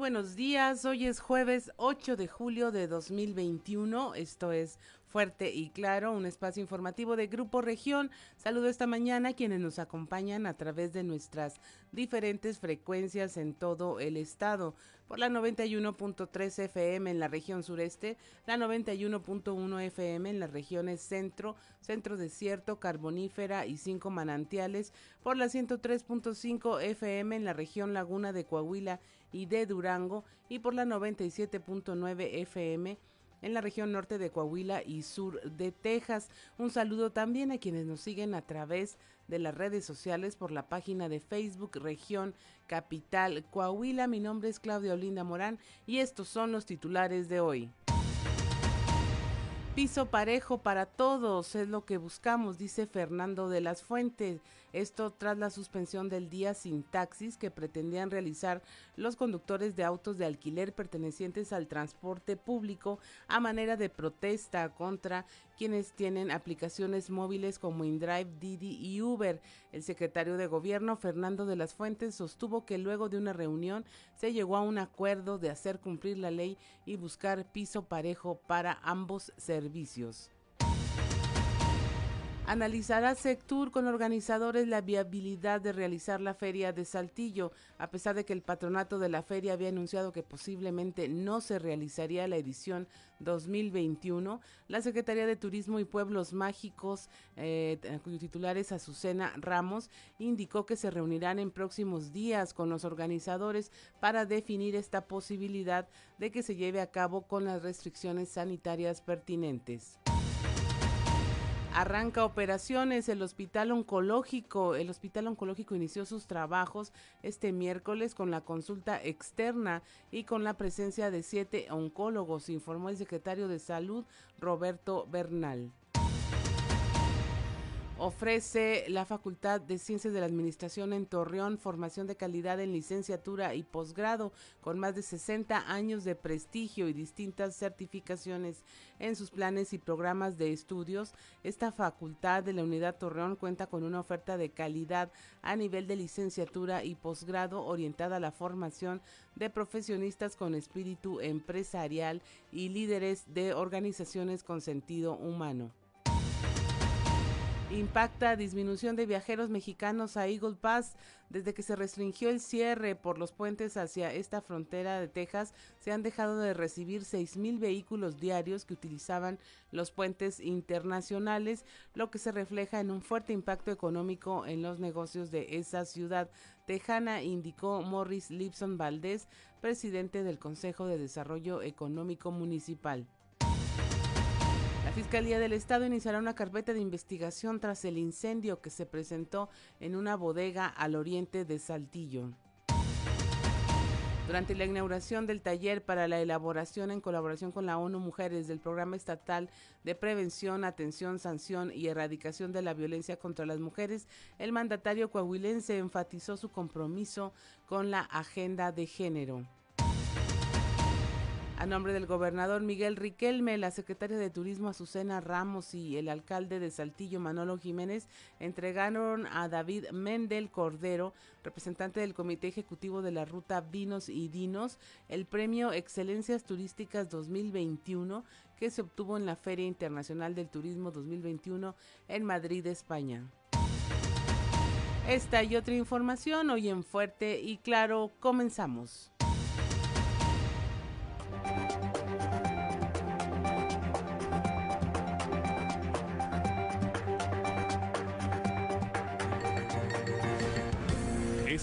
buenos días. Hoy es jueves 8 de julio de 2021. Esto es Fuerte y Claro, un espacio informativo de Grupo Región. Saludo esta mañana a quienes nos acompañan a través de nuestras diferentes frecuencias en todo el estado. Por la 91.3 FM en la región sureste, la 91.1 FM en las regiones centro, centro desierto, carbonífera y cinco manantiales. Por la 103.5 FM en la región laguna de Coahuila y de Durango. Y por la 97.9 FM en la región norte de Coahuila y sur de Texas. Un saludo también a quienes nos siguen a través de las redes sociales por la página de Facebook Región Capital Coahuila. Mi nombre es Claudia Olinda Morán y estos son los titulares de hoy. Piso parejo para todos es lo que buscamos, dice Fernando de las Fuentes. Esto tras la suspensión del día sin taxis que pretendían realizar los conductores de autos de alquiler pertenecientes al transporte público a manera de protesta contra quienes tienen aplicaciones móviles como InDrive, Didi y Uber. El secretario de Gobierno, Fernando de las Fuentes, sostuvo que luego de una reunión se llegó a un acuerdo de hacer cumplir la ley y buscar piso parejo para ambos servicios. Analizará Sectur con organizadores la viabilidad de realizar la feria de Saltillo, a pesar de que el patronato de la feria había anunciado que posiblemente no se realizaría la edición 2021. La Secretaría de Turismo y Pueblos Mágicos, eh, cuyo titular es Azucena Ramos, indicó que se reunirán en próximos días con los organizadores para definir esta posibilidad de que se lleve a cabo con las restricciones sanitarias pertinentes. Arranca operaciones el Hospital Oncológico. El Hospital Oncológico inició sus trabajos este miércoles con la consulta externa y con la presencia de siete oncólogos, informó el secretario de Salud Roberto Bernal ofrece la Facultad de Ciencias de la Administración en Torreón formación de calidad en licenciatura y posgrado con más de 60 años de prestigio y distintas certificaciones en sus planes y programas de estudios. Esta facultad de la Unidad Torreón cuenta con una oferta de calidad a nivel de licenciatura y posgrado orientada a la formación de profesionistas con espíritu empresarial y líderes de organizaciones con sentido humano. Impacta disminución de viajeros mexicanos a Eagle Pass. Desde que se restringió el cierre por los puentes hacia esta frontera de Texas, se han dejado de recibir seis mil vehículos diarios que utilizaban los puentes internacionales, lo que se refleja en un fuerte impacto económico en los negocios de esa ciudad tejana, indicó Morris Lipson Valdés, presidente del Consejo de Desarrollo Económico Municipal. La Fiscalía del Estado iniciará una carpeta de investigación tras el incendio que se presentó en una bodega al oriente de Saltillo. Durante la inauguración del taller para la elaboración en colaboración con la ONU Mujeres del Programa Estatal de Prevención, Atención, Sanción y Erradicación de la Violencia contra las Mujeres, el mandatario coahuilense enfatizó su compromiso con la agenda de género. A nombre del gobernador Miguel Riquelme, la secretaria de Turismo Azucena Ramos y el alcalde de Saltillo Manolo Jiménez entregaron a David Mendel Cordero, representante del Comité Ejecutivo de la Ruta Vinos y Dinos, el premio Excelencias Turísticas 2021 que se obtuvo en la Feria Internacional del Turismo 2021 en Madrid, España. Esta y otra información hoy en Fuerte y Claro comenzamos.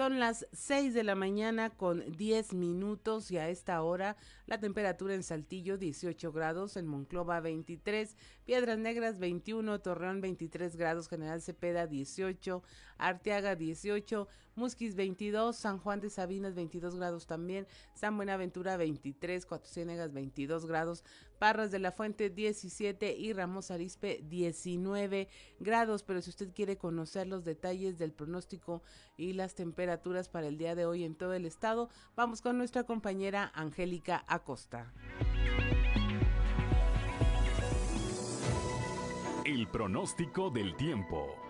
Son las 6 de la mañana con 10 minutos y a esta hora la temperatura en Saltillo 18 grados, en Monclova 23, Piedras Negras 21, Torreón 23 grados, General Cepeda 18, Arteaga 18, Musquis 22, San Juan de Sabinas 22 grados también, San Buenaventura 23, Cuatro Ciénegas 22 grados, Parras de la Fuente 17 y Ramos Arispe 19 grados. Pero si usted quiere conocer los detalles del pronóstico y las temperaturas para el día de hoy en todo el estado, vamos con nuestra compañera Angélica Acosta. El pronóstico del tiempo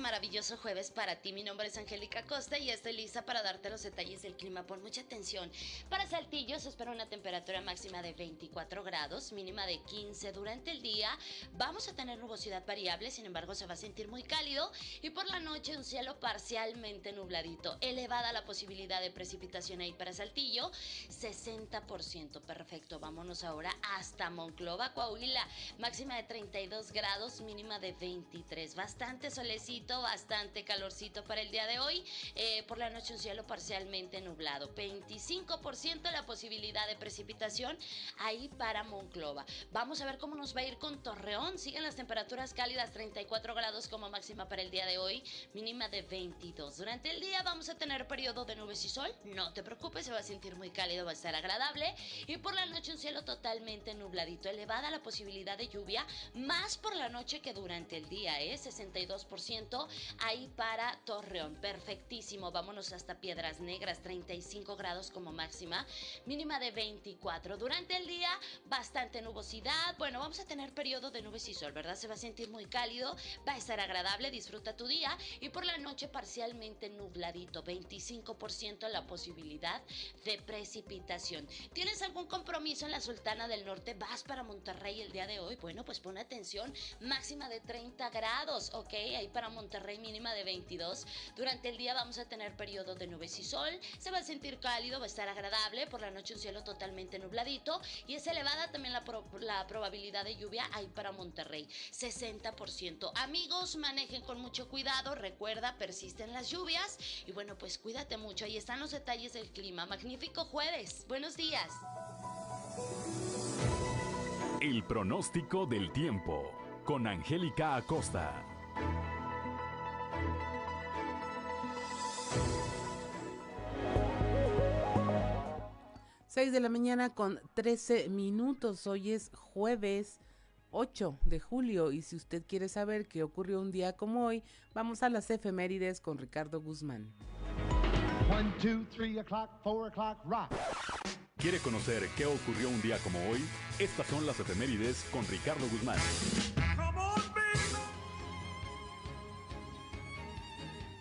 Maravilloso jueves para ti. Mi nombre es Angélica Costa y estoy lista para darte los detalles del clima. Por mucha atención. Para Saltillo se espera una temperatura máxima de 24 grados, mínima de 15 durante el día. Vamos a tener nubosidad variable, sin embargo se va a sentir muy cálido y por la noche un cielo parcialmente nubladito. Elevada la posibilidad de precipitación ahí para Saltillo, 60%. Perfecto, vámonos ahora hasta Monclova, Coahuila. Máxima de 32 grados, mínima de 23. Bastante bastante bastante calorcito para el día de hoy. Eh, por la noche un cielo parcialmente nublado. 25% la posibilidad de precipitación ahí para Monclova. Vamos a ver cómo nos va a ir con Torreón. Siguen las temperaturas cálidas, 34 grados como máxima para el día de hoy, mínima de 22. Durante el día vamos a tener periodo de nubes y sol. No te preocupes, se va a sentir muy cálido, va a estar agradable. Y por la noche un cielo totalmente nubladito, elevada la posibilidad de lluvia, más por la noche que durante el día, ¿eh? 60 ahí para Torreón. Perfectísimo. Vámonos hasta Piedras Negras, 35 grados como máxima, mínima de 24. Durante el día, bastante nubosidad. Bueno, vamos a tener periodo de nubes y sol, ¿verdad? Se va a sentir muy cálido, va a estar agradable, disfruta tu día. Y por la noche, parcialmente nubladito, 25% la posibilidad de precipitación. ¿Tienes algún compromiso en la Sultana del Norte? ¿Vas para Monterrey el día de hoy? Bueno, pues pon atención, máxima de 30 grados, ¿ok? Ahí para Monterrey mínima de 22. Durante el día vamos a tener periodo de nubes y sol. Se va a sentir cálido, va a estar agradable. Por la noche un cielo totalmente nubladito. Y es elevada también la probabilidad de lluvia ahí para Monterrey. 60%. Amigos, manejen con mucho cuidado. Recuerda, persisten las lluvias. Y bueno, pues cuídate mucho. Ahí están los detalles del clima. Magnífico jueves. Buenos días. El pronóstico del tiempo con Angélica Acosta. 6 de la mañana con 13 minutos. Hoy es jueves 8 de julio y si usted quiere saber qué ocurrió un día como hoy, vamos a las efemérides con Ricardo Guzmán. ¿Quiere conocer qué ocurrió un día como hoy? Estas son las efemérides con Ricardo Guzmán.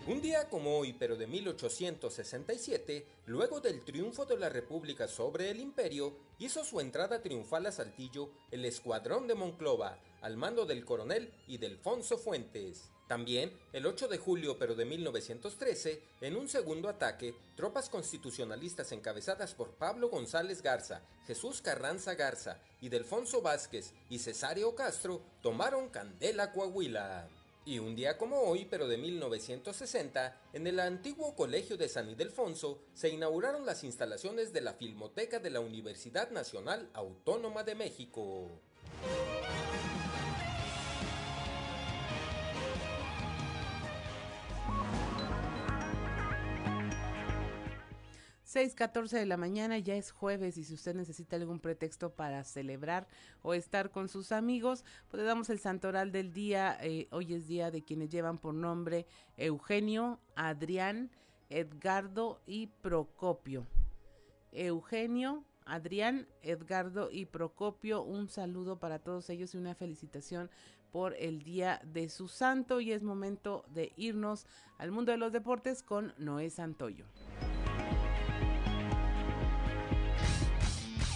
Un día como hoy, pero de 1867, luego del triunfo de la República sobre el Imperio, hizo su entrada triunfal a Saltillo el Escuadrón de Monclova, al mando del coronel y Delfonso Fuentes. También, el 8 de julio pero de 1913, en un segundo ataque, tropas constitucionalistas encabezadas por Pablo González Garza, Jesús Carranza Garza y Delfonso Vázquez y Cesario Castro tomaron Candela Coahuila. Y un día como hoy, pero de 1960, en el antiguo Colegio de San Ildefonso se inauguraron las instalaciones de la Filmoteca de la Universidad Nacional Autónoma de México. 6:14 de la mañana, ya es jueves y si usted necesita algún pretexto para celebrar o estar con sus amigos, pues le damos el santoral del día. Eh, hoy es día de quienes llevan por nombre Eugenio, Adrián, Edgardo y Procopio. Eugenio, Adrián, Edgardo y Procopio, un saludo para todos ellos y una felicitación por el día de su santo y es momento de irnos al mundo de los deportes con Noé Santoyo.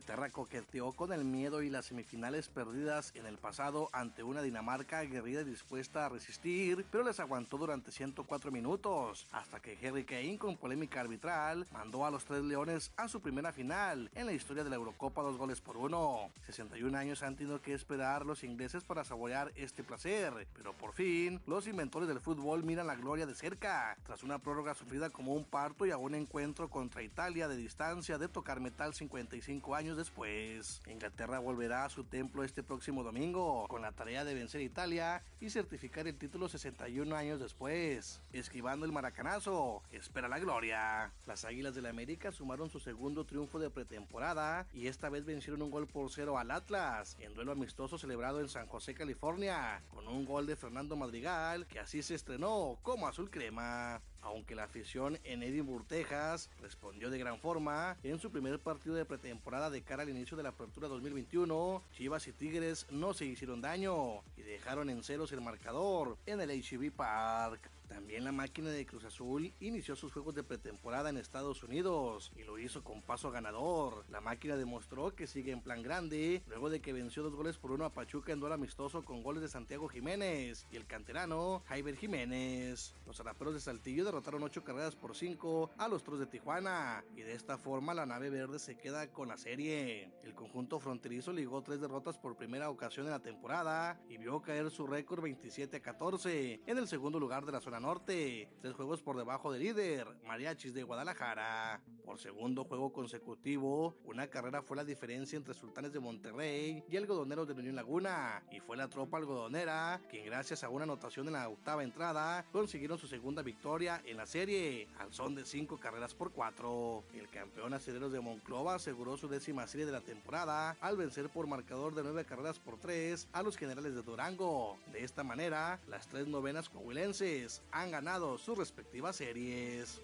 Inglaterra coqueteó con el miedo y las semifinales perdidas en el pasado ante una Dinamarca aguerrida y dispuesta a resistir, pero les aguantó durante 104 minutos, hasta que Harry Kane con polémica arbitral mandó a los tres leones a su primera final en la historia de la Eurocopa dos goles por uno. 61 años han tenido que esperar los ingleses para saborear este placer, pero por fin los inventores del fútbol miran la gloria de cerca, tras una prórroga sufrida como un parto y a un encuentro contra Italia de distancia de tocar metal 55 años después. Inglaterra volverá a su templo este próximo domingo con la tarea de vencer Italia y certificar el título 61 años después. Esquivando el maracanazo, espera la gloria. Las Águilas del la América sumaron su segundo triunfo de pretemporada y esta vez vencieron un gol por cero al Atlas en duelo amistoso celebrado en San José, California, con un gol de Fernando Madrigal que así se estrenó como azul crema aunque la afición en Edinburgh, Texas, respondió de gran forma en su primer partido de pretemporada de cara al inicio de la apertura 2021, Chivas y Tigres no se hicieron daño y dejaron en ceros el marcador en el HB Park. También la máquina de Cruz Azul inició sus juegos de pretemporada en Estados Unidos y lo hizo con paso ganador. La máquina demostró que sigue en plan grande luego de que venció dos goles por uno a Pachuca en duelo amistoso con goles de Santiago Jiménez y el canterano Jaiber Jiménez. Los araperos de Saltillo derrotaron ocho carreras por cinco a los Toros de Tijuana y de esta forma la nave verde se queda con la serie. El conjunto fronterizo ligó tres derrotas por primera ocasión en la temporada y vio caer su récord 27 a 14 en el segundo lugar de la zona norte, tres juegos por debajo del líder, Mariachis de Guadalajara. Por segundo juego consecutivo, una carrera fue la diferencia entre Sultanes de Monterrey y Algodoneros de Unión Laguna, y fue la tropa algodonera quien gracias a una anotación en la octava entrada consiguieron su segunda victoria en la serie, al son de cinco carreras por cuatro. El campeón aceleros de Monclova aseguró su décima serie de la temporada al vencer por marcador de nueve carreras por tres a los generales de Durango. De esta manera, las tres novenas coahuilenses han ganado sus respectivas series.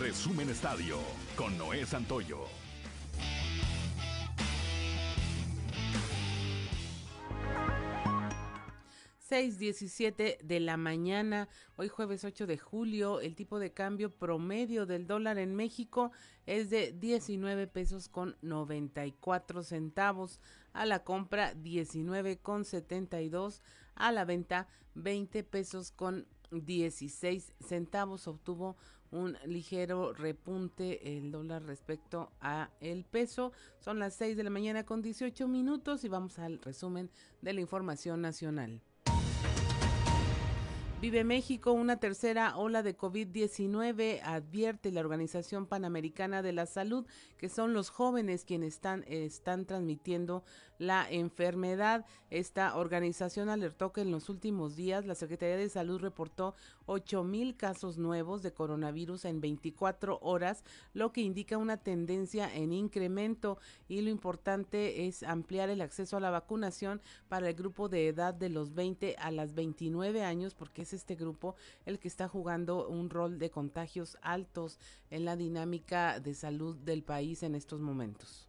Resumen Estadio con Noé Santoyo. 6:17 de la mañana, hoy jueves 8 de julio, el tipo de cambio promedio del dólar en México es de 19 pesos con 94 centavos, a la compra 19 con 72, a la venta 20 pesos con 16 centavos, obtuvo un ligero repunte el dólar respecto a el peso. Son las 6 de la mañana con 18 minutos y vamos al resumen de la información nacional. Vive México una tercera ola de COVID-19, advierte la Organización Panamericana de la Salud, que son los jóvenes quienes están, están transmitiendo la enfermedad. Esta organización alertó que en los últimos días la Secretaría de Salud reportó 8 mil casos nuevos de coronavirus en 24 horas, lo que indica una tendencia en incremento y lo importante es ampliar el acceso a la vacunación para el grupo de edad de los 20 a las 29 años, porque es este grupo el que está jugando un rol de contagios altos en la dinámica de salud del país en estos momentos.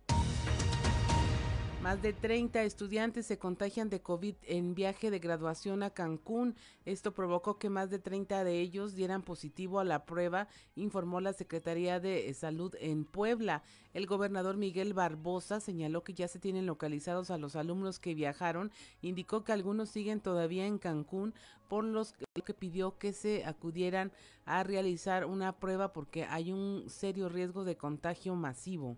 Más de 30 estudiantes se contagian de COVID en viaje de graduación a Cancún. Esto provocó que más de 30 de ellos dieran positivo a la prueba, informó la Secretaría de Salud en Puebla. El gobernador Miguel Barbosa señaló que ya se tienen localizados a los alumnos que viajaron. Indicó que algunos siguen todavía en Cancún, por los que pidió que se acudieran a realizar una prueba porque hay un serio riesgo de contagio masivo.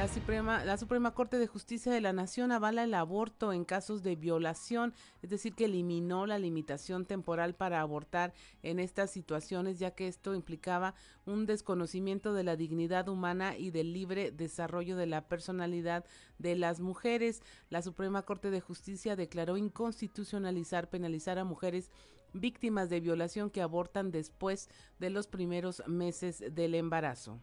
La Suprema, Corte de Justicia de la Nación avala el aborto en casos de violación, es decir, que eliminó la limitación temporal para abortar en estas situaciones, ya que esto implicaba un desconocimiento de la dignidad humana y del libre desarrollo de la personalidad de las mujeres. La Suprema Corte de Justicia declaró inconstitucionalizar, penalizar a mujeres víctimas de violación que abortan después de los primeros meses del embarazo.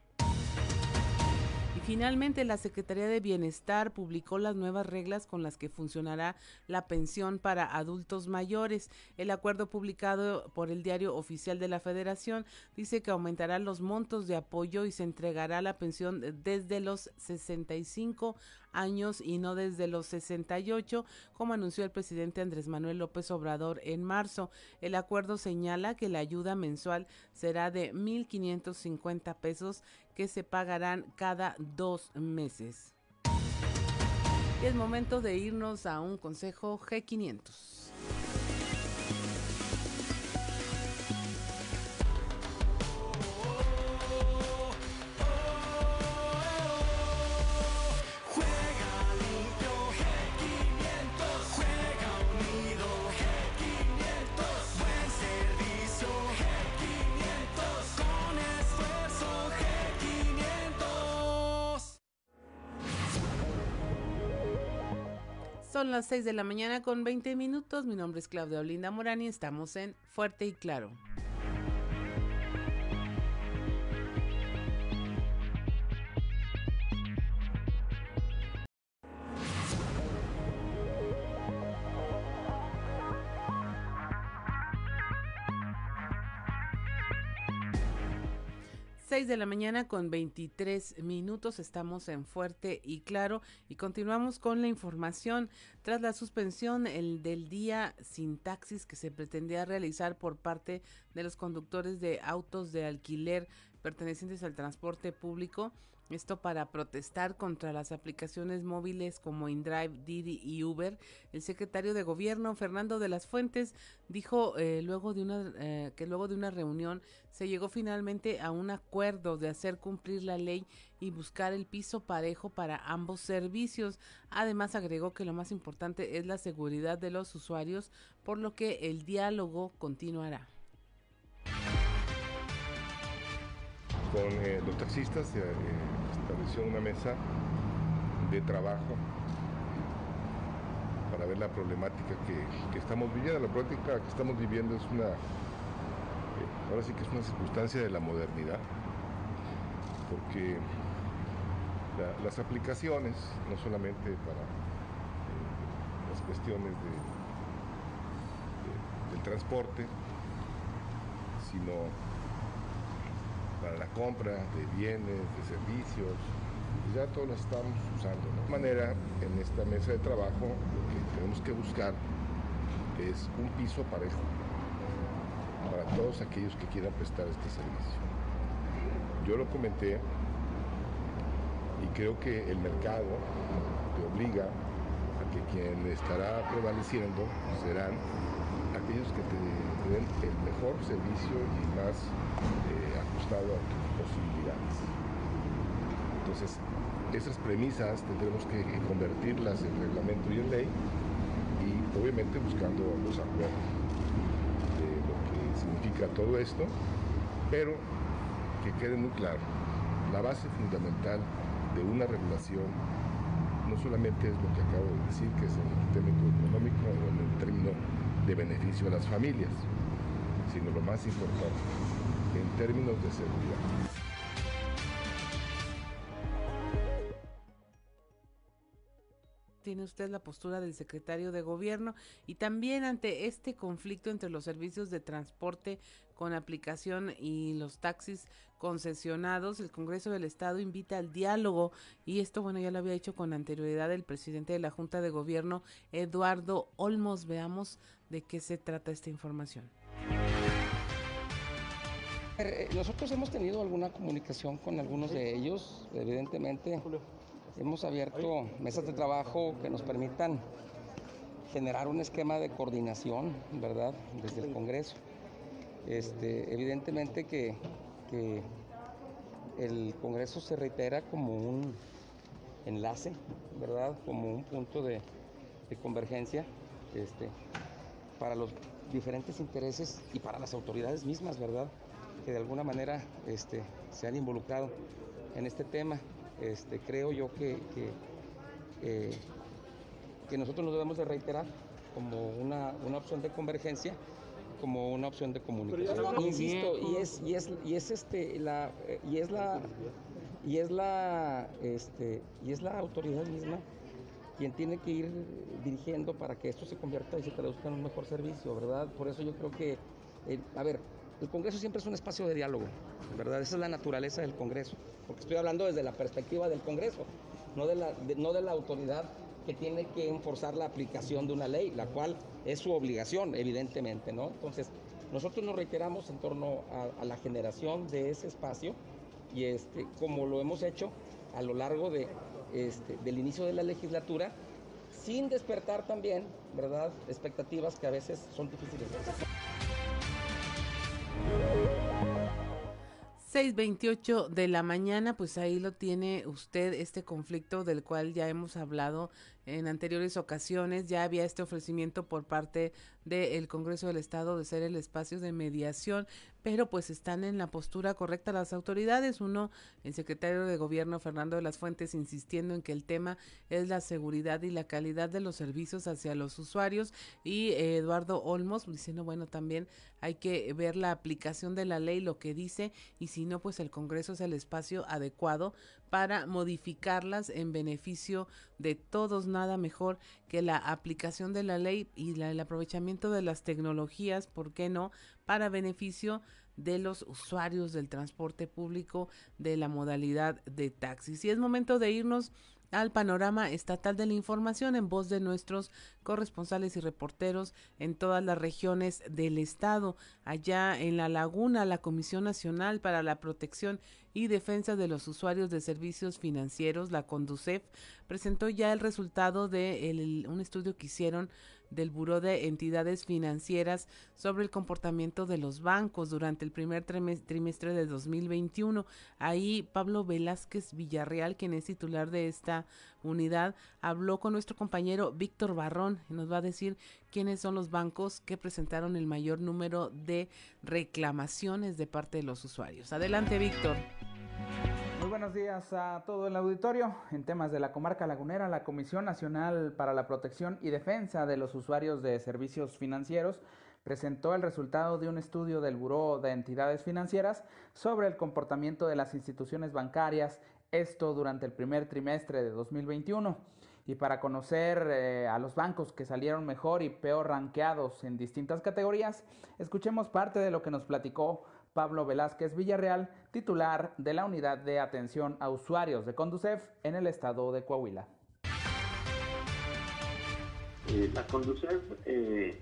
Finalmente, la Secretaría de Bienestar publicó las nuevas reglas con las que funcionará la pensión para adultos mayores. El acuerdo publicado por el Diario Oficial de la Federación dice que aumentará los montos de apoyo y se entregará la pensión desde los 65 años y no desde los 68, como anunció el presidente Andrés Manuel López Obrador en marzo. El acuerdo señala que la ayuda mensual será de 1.550 pesos que se pagarán cada dos meses. Y es momento de irnos a un consejo G500. Son las 6 de la mañana con 20 minutos. Mi nombre es Claudia Olinda Morán y estamos en Fuerte y Claro. 6 de la mañana con 23 minutos. Estamos en Fuerte y Claro y continuamos con la información. Tras la suspensión el del día sin taxis que se pretendía realizar por parte de los conductores de autos de alquiler pertenecientes al transporte público, esto para protestar contra las aplicaciones móviles como InDrive, Didi y Uber. El secretario de Gobierno, Fernando de las Fuentes, dijo eh, luego de una, eh, que luego de una reunión se llegó finalmente a un acuerdo de hacer cumplir la ley y buscar el piso parejo para ambos servicios. Además, agregó que lo más importante es la seguridad de los usuarios, por lo que el diálogo continuará. Con eh, los taxistas estableció una mesa de trabajo para ver la problemática que, estamos viviendo. La problemática que estamos viviendo es una, eh, ahora sí que es una circunstancia de la modernidad, porque las aplicaciones, no solamente para eh, las cuestiones del transporte, sino para la compra de bienes, de servicios, ya todos las estamos usando. De manera, en esta mesa de trabajo lo que tenemos que buscar es un piso parejo para todos aquellos que quieran prestar este servicio. Yo lo comenté y creo que el mercado te obliga a que quien estará prevaleciendo serán aquellos que te den el mejor servicio y más eh, ajustado a tus posibilidades. Entonces, esas premisas tendremos que convertirlas en reglamento y en ley y obviamente buscando los acuerdos de lo que significa todo esto, pero que quede muy claro, la base fundamental de una regulación no solamente es lo que acabo de decir, que es el término económico o en el término de beneficio a las familias, sino lo más importante, en términos de seguridad. tiene usted la postura del secretario de gobierno y también ante este conflicto entre los servicios de transporte con aplicación y los taxis concesionados, el Congreso del Estado invita al diálogo y esto, bueno, ya lo había hecho con anterioridad el presidente de la Junta de Gobierno, Eduardo Olmos. Veamos de qué se trata esta información. Eh, nosotros hemos tenido alguna comunicación con algunos de ellos, evidentemente. Hemos abierto mesas de trabajo que nos permitan generar un esquema de coordinación, ¿verdad?, desde el Congreso. Este, evidentemente que, el Congreso se reitera como un enlace, ¿verdad?, como un punto de, convergencia este, para los diferentes intereses y para las autoridades mismas, ¿verdad?, que de alguna manera este, se han involucrado en este tema. Este, creo yo que, que, que, nosotros nos debemos de reiterar como una, una, opción de convergencia, como una opción de comunicación. Insisto, y es, y es, y es este la y es la y es la este y es la autoridad misma quien tiene que ir dirigiendo para que esto se convierta y se traduzca en un mejor servicio, ¿verdad? Por eso yo creo que, eh, a ver, el Congreso siempre es un espacio de diálogo, ¿verdad? Esa es la naturaleza del Congreso, porque estoy hablando desde la perspectiva del Congreso. no de la, no de la autoridad que tiene que enforzar la aplicación de una ley, la cual es su obligación, evidentemente, ¿no? Entonces, nosotros nos reiteramos en torno a, la generación de ese espacio y este, como lo hemos hecho a lo largo de, este, del inicio de la legislatura, sin despertar también, ¿verdad?, expectativas que a veces son difíciles de 6.28 de la mañana, pues ahí lo tiene usted, este conflicto del cual ya hemos hablado en anteriores ocasiones. Ya había este ofrecimiento por parte del Congreso del Estado de ser el espacio de mediación, pero pues están en la postura correcta las autoridades. Uno, el secretario de Gobierno Fernando de las Fuentes insistiendo en que el tema es la seguridad y la calidad de los servicios hacia los usuarios y eh, Eduardo Olmos diciendo, bueno, también hay que ver la aplicación de la ley, lo que dice, y si no, pues el Congreso es el espacio adecuado para modificarlas en beneficio de todos, nada mejor que la aplicación de la ley y el aprovechamiento de las tecnologías, ¿por qué no?, para beneficio de los usuarios del transporte público de la modalidad de taxis. Y es momento de irnos al panorama estatal de la información en voz de nuestros corresponsales y reporteros en todas las regiones del estado. Allá en La Laguna, la Comisión Nacional para la Protección y Defensa de los Usuarios de Servicios Financieros, la CONDUCEF, presentó ya el resultado de un estudio que hicieron del Buró de Entidades Financieras sobre el comportamiento de los bancos durante el primer trimestre de 2021. Ahí Pablo Velázquez Villarreal, quien es titular de esta unidad, habló con nuestro compañero Víctor Barrón y nos va a decir quiénes son los bancos que presentaron el mayor número de reclamaciones de parte de los usuarios. Adelante, Víctor. Buenos días a todo el auditorio. En temas de la comarca lagunera, la Comisión Nacional para la Protección y Defensa de los Usuarios de Servicios Financieros presentó el resultado de un estudio del Buró de Entidades Financieras sobre el comportamiento de las instituciones bancarias, esto durante el primer trimestre de 2021. Y para conocer eh, a los bancos que salieron mejor y peor ranqueados en distintas categorías, escuchemos parte de lo que nos platicó Pablo Velázquez Villarreal, titular de la Unidad de Atención a Usuarios de Conducef en el estado de Coahuila. Eh, la Conducef eh,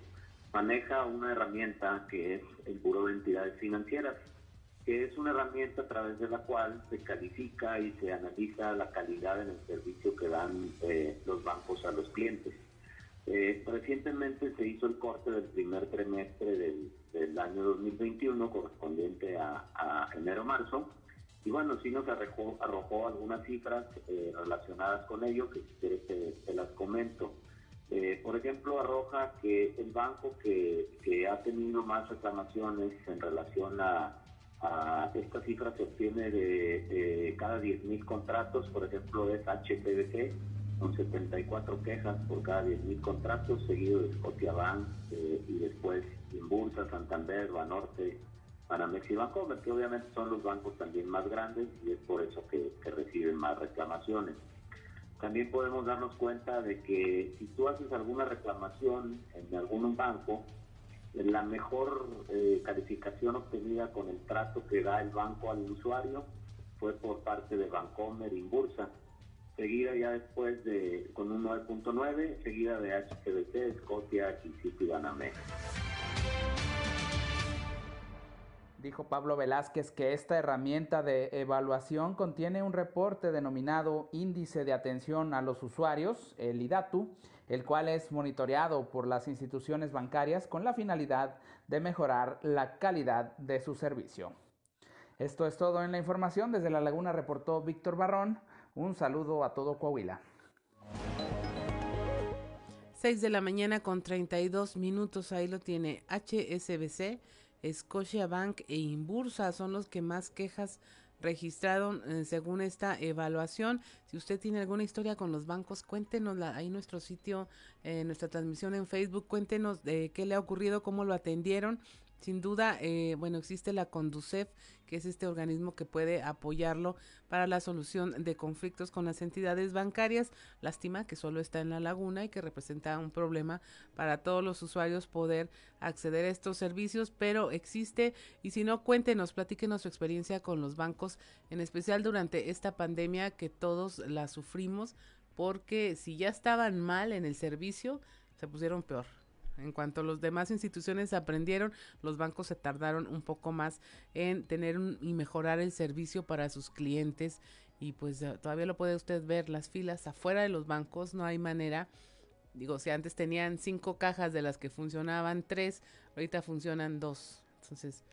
maneja una herramienta que es el Buró de Entidades Financieras, que es una herramienta a través de la cual se califica y se analiza la calidad en el servicio que dan eh, los bancos a los clientes. Eh, recientemente se hizo el corte del primer trimestre del, año 2021 correspondiente a, enero-marzo y bueno, sí nos arrojó, arrojó algunas cifras eh, relacionadas con ello que si quieres te, las comento. Eh, por ejemplo, arroja que el banco que, ha tenido más reclamaciones en relación a, esta cifra se obtiene de, de cada 10.000 contratos, por ejemplo, es HPBC, con 74 quejas por cada 10.000 contratos, seguido de Scotiabank eh, y después Inbursa, Santander, Banorte, Banamex y Bancomer, que obviamente son los bancos también más grandes y es por eso que, reciben más reclamaciones. También podemos darnos cuenta de que si tú haces alguna reclamación en algún banco, la mejor eh, calificación obtenida con el trato que da el banco al usuario fue por parte de Bancomer y Inbursa seguida ya después de con un 9.9, seguida de HCBC, Scotia, y Banamex. Dijo Pablo Velázquez que esta herramienta de evaluación contiene un reporte denominado Índice de Atención a los Usuarios, el IDATU, el cual es monitoreado por las instituciones bancarias con la finalidad de mejorar la calidad de su servicio. Esto es todo en la información. Desde La Laguna reportó Víctor Barrón. Un saludo a todo Coahuila. 6 de la mañana con 32 minutos, ahí lo tiene HSBC, Bank e Inbursa son los que más quejas registraron eh, según esta evaluación. Si usted tiene alguna historia con los bancos, cuéntenos ahí en nuestro sitio, nuestra transmisión en Facebook, cuéntenos de qué le ha ocurrido, cómo lo atendieron Sin duda, eh, bueno, existe la Conducef, que es este organismo que puede apoyarlo para la solución de conflictos con las entidades bancarias. Lástima que solo está en la laguna y que representa un problema para todos los usuarios poder acceder a estos servicios, pero existe y si no, cuéntenos, platíquenos su experiencia con los bancos, en especial durante esta pandemia que todos la sufrimos, porque si ya estaban mal en el servicio, se pusieron peor. En cuanto las demás instituciones aprendieron, los bancos se tardaron un poco más en tener y mejorar el servicio para sus clientes. Y pues eh, todavía lo puede usted ver, las filas afuera de los bancos, no hay manera. Digo, si antes tenían cinco cajas de las que funcionaban tres, ahorita funcionan dos. Entonces,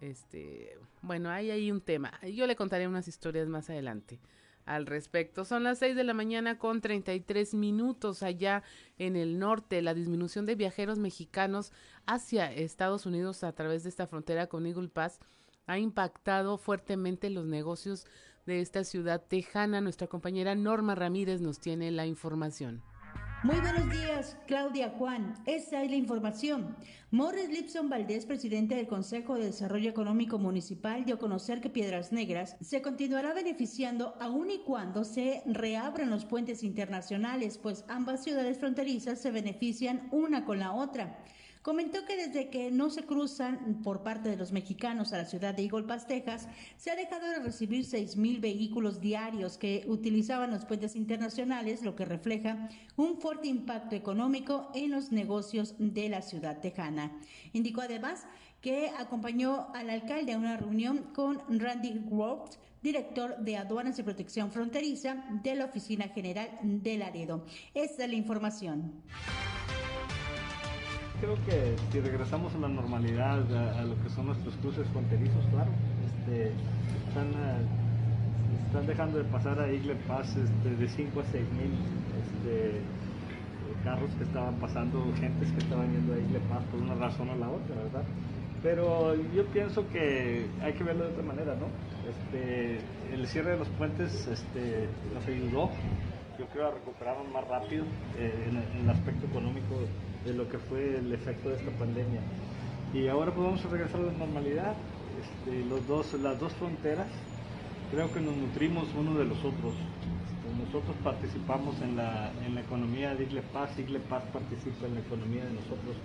este, bueno, hay ahí un tema. Yo le contaré unas historias más adelante al respecto. Son las 6 de la mañana con 33 minutos allá en el norte. La disminución de viajeros mexicanos hacia Estados Unidos a través de esta frontera con Eagle Pass ha impactado fuertemente los negocios de esta ciudad tejana. Nuestra compañera Norma Ramírez nos tiene la información. Muy buenos días, Claudia Juan. Esta es la información. Morris Lipson Valdés, presidente del Consejo de Desarrollo Económico Municipal, dio a conocer que Piedras Negras se continuará beneficiando aun y cuando se reabran los puentes internacionales, pues ambas ciudades fronterizas se benefician una con la otra. Comentó que desde que no se cruzan por parte de los mexicanos a la ciudad de Pass, Texas, se ha dejado de recibir seis mil vehículos diarios que utilizaban los puentes internacionales, lo que refleja un fuerte impacto económico en los negocios de la ciudad tejana. Indicó además que acompañó al alcalde a una reunión con Randy Groves, director de Aduanas y Protección Fronteriza de la Oficina General de Laredo. Esta es la información creo que si regresamos a la normalidad, a, lo que son nuestros cruces fronterizos, claro, este, están, eh, están dejando de pasar a Igle Pass este, de 5 a 6 mil este, carros que estaban pasando, gentes que estaban yendo a Igle Pass por una razón o la otra, ¿verdad? Pero yo pienso que hay que verlo de otra manera, ¿no? Este, el cierre de los puentes este, nos ayudó, yo creo, a recuperarnos más rápido eh, en el aspecto económico de lo que fue el efecto de esta pandemia. Y ahora podemos regresar a la normalidad. Este, los dos, las dos fronteras creo que nos nutrimos uno de los otros. Este, nosotros participamos en la, en la economía de Igle Paz, Igle Paz participa en la economía de nosotros.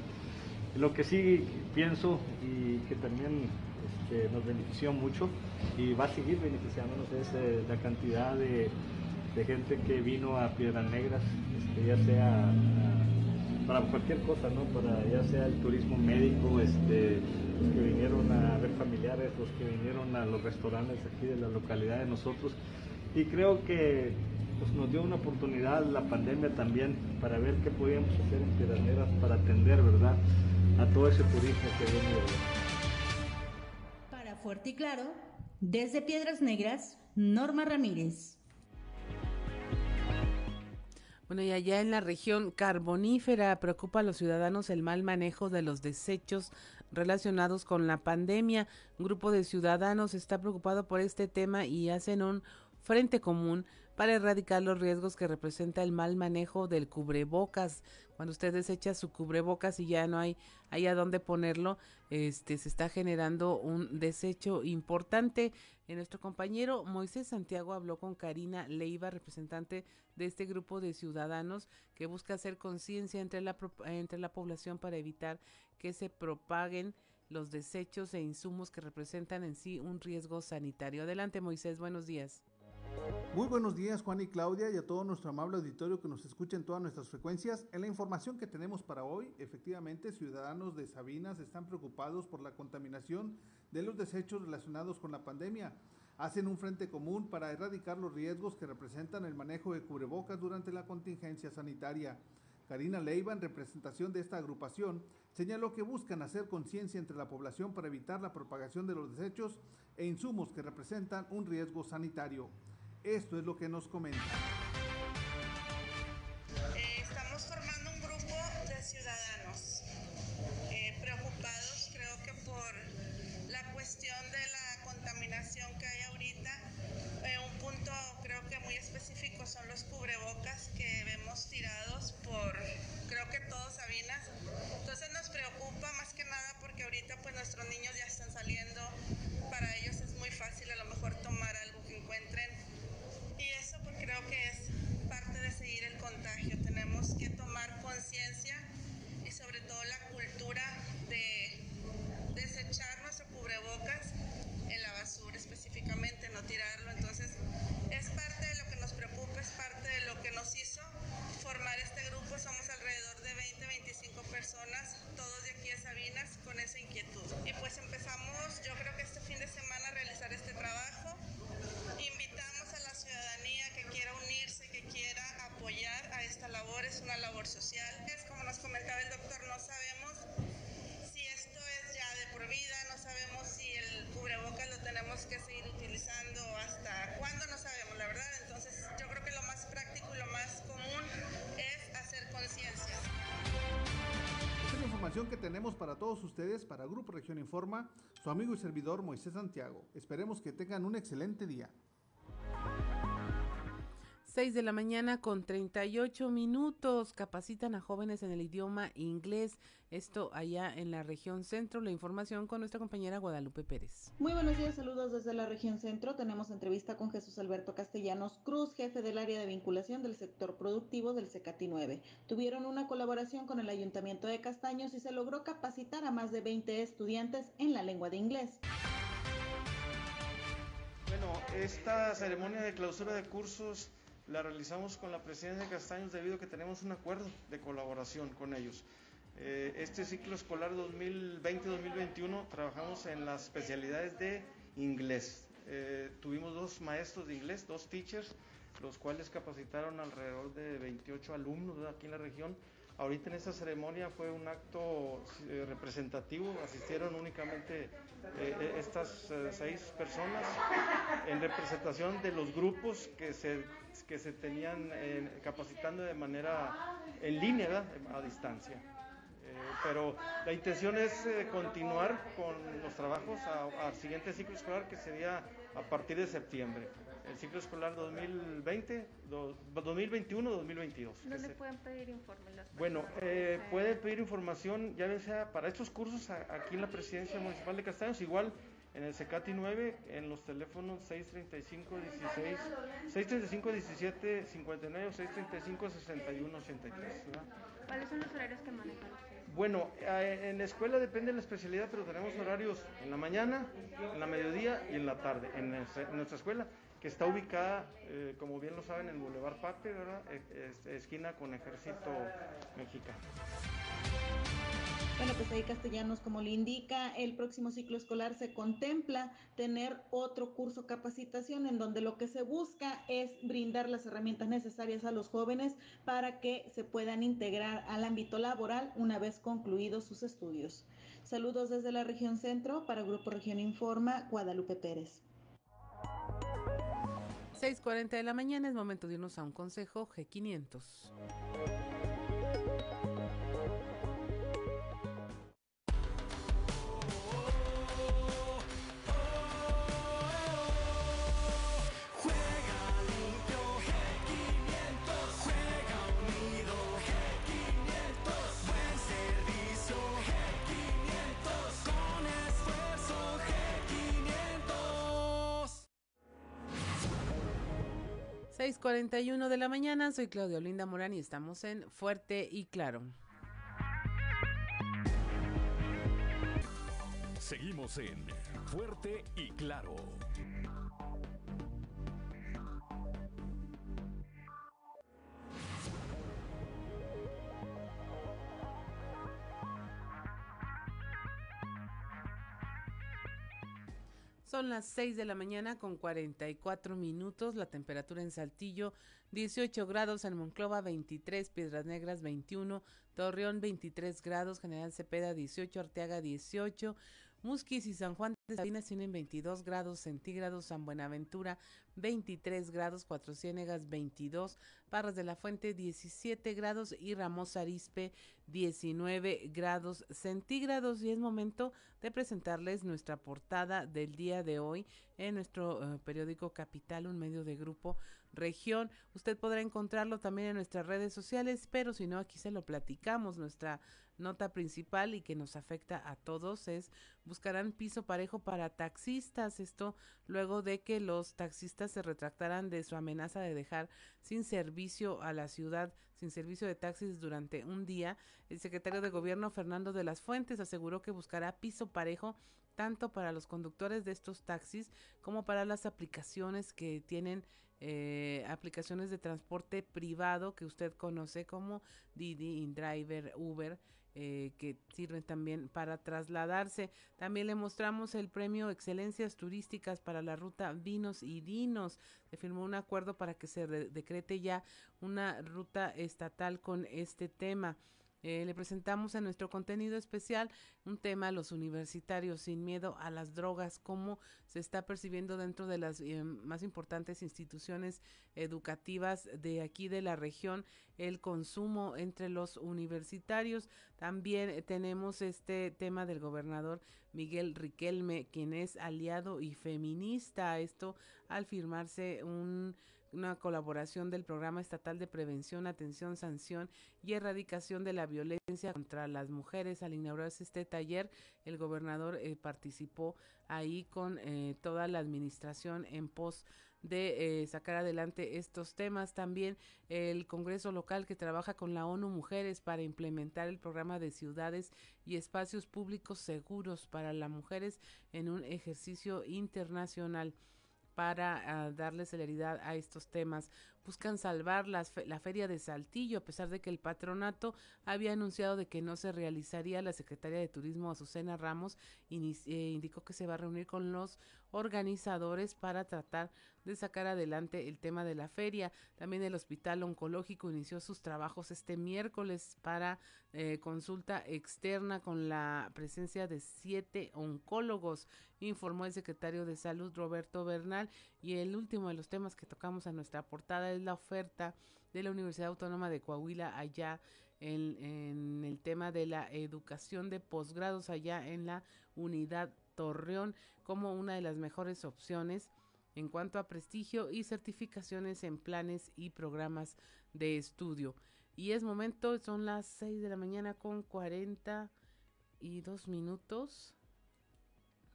Lo que sí pienso y que también este, nos benefició mucho y va a seguir beneficiándonos es eh, la cantidad de, de, gente que vino a Piedras Negras, ya sea para cualquier cosa, ¿no? Para ya sea el turismo médico, este, los que vinieron a ver familiares, los que vinieron a los restaurantes aquí de la localidad de nosotros. Y creo que pues, nos dio una oportunidad la pandemia también para ver qué podíamos hacer en Piedras para atender, ¿verdad?, a todo ese turismo que viene Para Fuerte y Claro, desde Piedras Negras, Norma Ramírez. Bueno, y allá en la región carbonífera preocupa a los ciudadanos el mal manejo de los desechos relacionados con la pandemia. Un grupo de ciudadanos está preocupado por este tema y hacen un frente común para erradicar los riesgos que representa el mal manejo del cubrebocas. Cuando usted desecha su cubrebocas y ya no hay ahí a dónde ponerlo, este se está generando un desecho importante. En nuestro compañero Moisés Santiago habló con Karina Leiva, representante de este grupo de ciudadanos que busca hacer conciencia entre la entre la población para evitar que se propaguen los desechos e insumos que representan en sí un riesgo sanitario. Adelante, Moisés, buenos días. Muy buenos días Juan y Claudia y a todo nuestro amable auditorio que nos escucha en todas nuestras frecuencias. En la información que tenemos para hoy, efectivamente, ciudadanos de Sabinas están preocupados por la contaminación de los desechos relacionados con la pandemia. Hacen un frente común para erradicar los riesgos que representan el manejo de cubrebocas durante la contingencia sanitaria. Karina Leiva, en representación de esta agrupación, señaló que buscan hacer conciencia entre la población para evitar la propagación de los desechos e insumos que representan un riesgo sanitario. Esto es lo que nos comenta. Que tenemos para todos ustedes, para Grupo Región Informa, su amigo y servidor Moisés Santiago. Esperemos que tengan un excelente día. 6 de la mañana con 38 minutos. Capacitan a jóvenes en el idioma inglés. Esto allá en la región centro. La información con nuestra compañera Guadalupe Pérez. Muy buenos días, saludos desde la región centro. Tenemos entrevista con Jesús Alberto Castellanos Cruz, jefe del área de vinculación del sector productivo del CECATI 9. Tuvieron una colaboración con el Ayuntamiento de Castaños y se logró capacitar a más de 20 estudiantes en la lengua de inglés. Bueno, esta ceremonia de clausura de cursos la realizamos con la presidencia de Castaños debido a que tenemos un acuerdo de colaboración con ellos. Eh, este ciclo escolar 2020-2021 trabajamos en las especialidades de inglés. Eh, tuvimos dos maestros de inglés, dos teachers, los cuales capacitaron alrededor de 28 alumnos aquí en la región Ahorita en esta ceremonia fue un acto eh, representativo, asistieron únicamente eh, eh, estas seis personas en representación de los grupos que se, que se tenían capacitando de manera en línea, a distancia. pero la intención es continuar con los trabajos al siguiente ciclo escolar que sería a partir de septiembre el ciclo escolar 2020, 2021-2022. ¿Dónde pueden pedir información? Bueno, eh, pueden pedir información, ya sea para estos cursos aquí en la Presidencia Municipal de Castaños, igual en el CECATI 9, en los teléfonos 635 16, 635 17 59 o 635 61 83. ¿Cuáles son los horarios que manejan Bueno, en la escuela depende de la especialidad, pero tenemos horarios en la mañana, en la mediodía y en la tarde en nuestra escuela que está ubicada, eh, como bien lo saben, en Boulevard Pape, ¿verdad? E, esquina con Ejército Mexicano. Bueno, pues ahí Castellanos, como le indica, el próximo ciclo escolar se contempla tener otro curso capacitación en donde lo que se busca es brindar las herramientas necesarias a los jóvenes para que se puedan integrar al ámbito laboral una vez concluidos sus estudios. Saludos desde la región centro para Grupo Región Informa, Guadalupe Pérez. 6.40 de la mañana es momento de irnos a un consejo G500. Uno de la mañana, soy Claudio Linda Morán y estamos en Fuerte y Claro. Seguimos en Fuerte y Claro. Son las 6 de la mañana con 44 minutos. La temperatura en Saltillo 18 grados, en Monclova 23, Piedras Negras 21, Torreón 23 grados, General Cepeda 18, Arteaga 18, Musquis y San Juan de Sabinas tienen 22 grados centígrados, San Buenaventura 23 grados, Cuatro Ciénegas 22, Parras de la Fuente 17 grados y Ramos Arispe 19 grados centígrados. Y es momento de presentarles nuestra portada del día de hoy en nuestro eh, periódico Capital, un medio de grupo región. Usted podrá encontrarlo también en nuestras redes sociales, pero si no, aquí se lo platicamos. Nuestra nota principal y que nos afecta a todos es buscarán piso parejo para taxistas. Esto luego de que los taxistas se retractaran de su amenaza de dejar sin servicio a la ciudad, sin servicio de taxis durante un día. El secretario de Gobierno Fernando de las Fuentes aseguró que buscará piso parejo tanto para los conductores de estos taxis como para las aplicaciones que tienen eh, aplicaciones de transporte privado que usted conoce como Didi, InDriver, Uber, eh, que sirven también para trasladarse. También le mostramos el premio Excelencias Turísticas para la ruta Vinos y Dinos. Se firmó un acuerdo para que se decrete ya una ruta estatal con este tema. Eh, le presentamos en nuestro contenido especial un tema, los universitarios sin miedo a las drogas, cómo se está percibiendo dentro de las eh, más importantes instituciones educativas de aquí de la región el consumo entre los universitarios. También eh, tenemos este tema del gobernador Miguel Riquelme, quien es aliado y feminista. Esto al firmarse un una colaboración del Programa Estatal de Prevención, Atención, Sanción y Erradicación de la Violencia contra las Mujeres. Al inaugurarse este taller, el gobernador eh, participó ahí con eh, toda la administración en pos de eh, sacar adelante estos temas. También el Congreso local que trabaja con la ONU Mujeres para implementar el programa de ciudades y espacios públicos seguros para las mujeres en un ejercicio internacional para ah, darle celeridad a estos temas. Buscan salvar la feria de Saltillo, a pesar de que el patronato había anunciado de que no se realizaría. La secretaria de Turismo, Azucena Ramos, eh, indicó que se va a reunir con los organizadores para tratar de sacar adelante el tema de la feria. También el Hospital Oncológico inició sus trabajos este miércoles para eh, consulta externa con la presencia de siete oncólogos, informó el secretario de Salud Roberto Bernal. Y el último de los temas que tocamos en nuestra portada es la oferta de la Universidad Autónoma de Coahuila allá en el tema de la educación de posgrados allá en la unidad Torreón como una de las mejores opciones en cuanto a prestigio y certificaciones en planes y programas de estudio. Y es momento, son las 6 de la mañana con 42 minutos.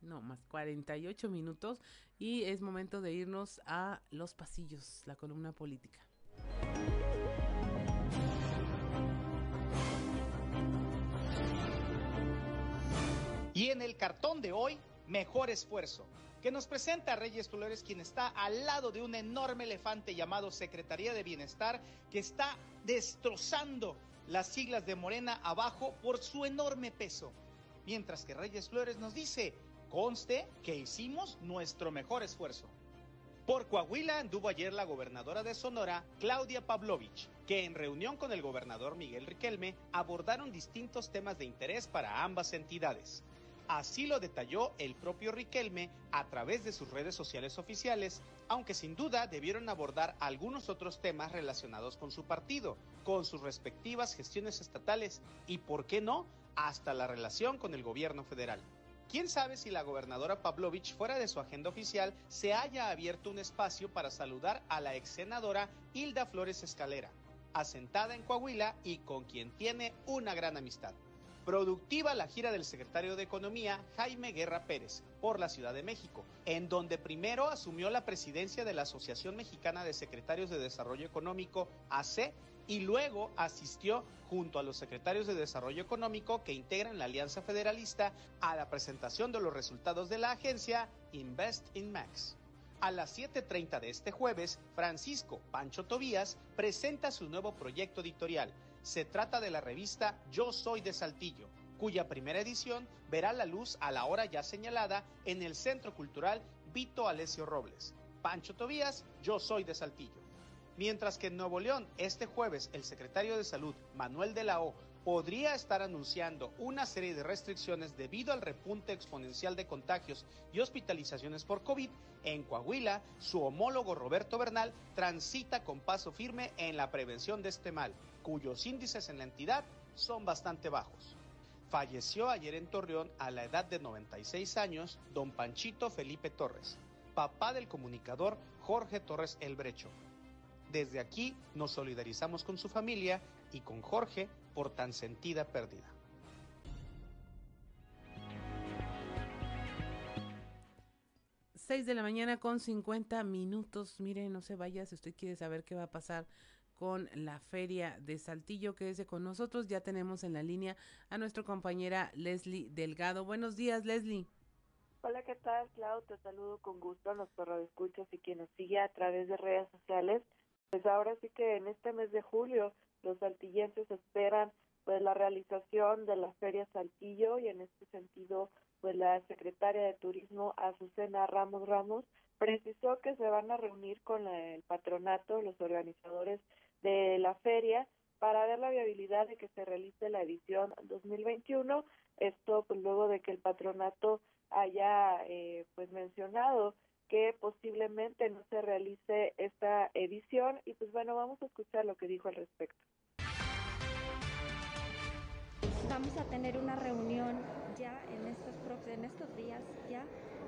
No, más 48 minutos. Y es momento de irnos a los pasillos, la columna política. Y en el cartón de hoy, mejor esfuerzo, que nos presenta Reyes Flores, quien está al lado de un enorme elefante llamado Secretaría de Bienestar, que está destrozando las siglas de Morena abajo por su enorme peso. Mientras que Reyes Flores nos dice, conste que hicimos nuestro mejor esfuerzo. Por Coahuila anduvo ayer la gobernadora de Sonora, Claudia Pavlovich, que en reunión con el gobernador Miguel Riquelme abordaron distintos temas de interés para ambas entidades. Así lo detalló el propio Riquelme a través de sus redes sociales oficiales, aunque sin duda debieron abordar algunos otros temas relacionados con su partido, con sus respectivas gestiones estatales y, por qué no, hasta la relación con el gobierno federal. Quién sabe si la gobernadora Pavlovich, fuera de su agenda oficial, se haya abierto un espacio para saludar a la ex senadora Hilda Flores Escalera, asentada en Coahuila y con quien tiene una gran amistad. Productiva la gira del secretario de Economía, Jaime Guerra Pérez, por la Ciudad de México, en donde primero asumió la presidencia de la Asociación Mexicana de Secretarios de Desarrollo Económico, AC, y luego asistió junto a los secretarios de Desarrollo Económico que integran la Alianza Federalista a la presentación de los resultados de la agencia Invest in Max. A las 7.30 de este jueves, Francisco Pancho Tobías presenta su nuevo proyecto editorial, se trata de la revista Yo Soy de Saltillo, cuya primera edición verá la luz a la hora ya señalada en el Centro Cultural Vito Alessio Robles. Pancho Tobías, Yo Soy de Saltillo. Mientras que en Nuevo León, este jueves, el secretario de Salud, Manuel de la O, podría estar anunciando una serie de restricciones debido al repunte exponencial de contagios y hospitalizaciones por COVID, en Coahuila, su homólogo Roberto Bernal transita con paso firme en la prevención de este mal, cuyos índices en la entidad son bastante bajos. Falleció ayer en Torreón a la edad de 96 años don Panchito Felipe Torres, papá del comunicador Jorge Torres El Brecho. Desde aquí nos solidarizamos con su familia y con Jorge por tan sentida pérdida. Seis de la mañana con 50 minutos. Mire, no se vaya si usted quiere saber qué va a pasar con la feria de Saltillo. Quédese con nosotros. Ya tenemos en la línea a nuestra compañera Leslie Delgado. Buenos días, Leslie. Hola, ¿qué tal, Clau? Te saludo con gusto a los escuchas y quien nos sigue a través de redes sociales. Pues ahora sí que en este mes de julio los saltillenses esperan pues la realización de la Feria Saltillo y en este sentido pues la secretaria de Turismo Azucena Ramos Ramos precisó que se van a reunir con el patronato, los organizadores de la feria para ver la viabilidad de que se realice la edición 2021. Esto pues luego de que el patronato haya eh, pues mencionado que posiblemente no se realice esta edición y pues bueno, vamos a escuchar lo que dijo al respecto. Vamos a tener una reunión ya en estos, en estos días ya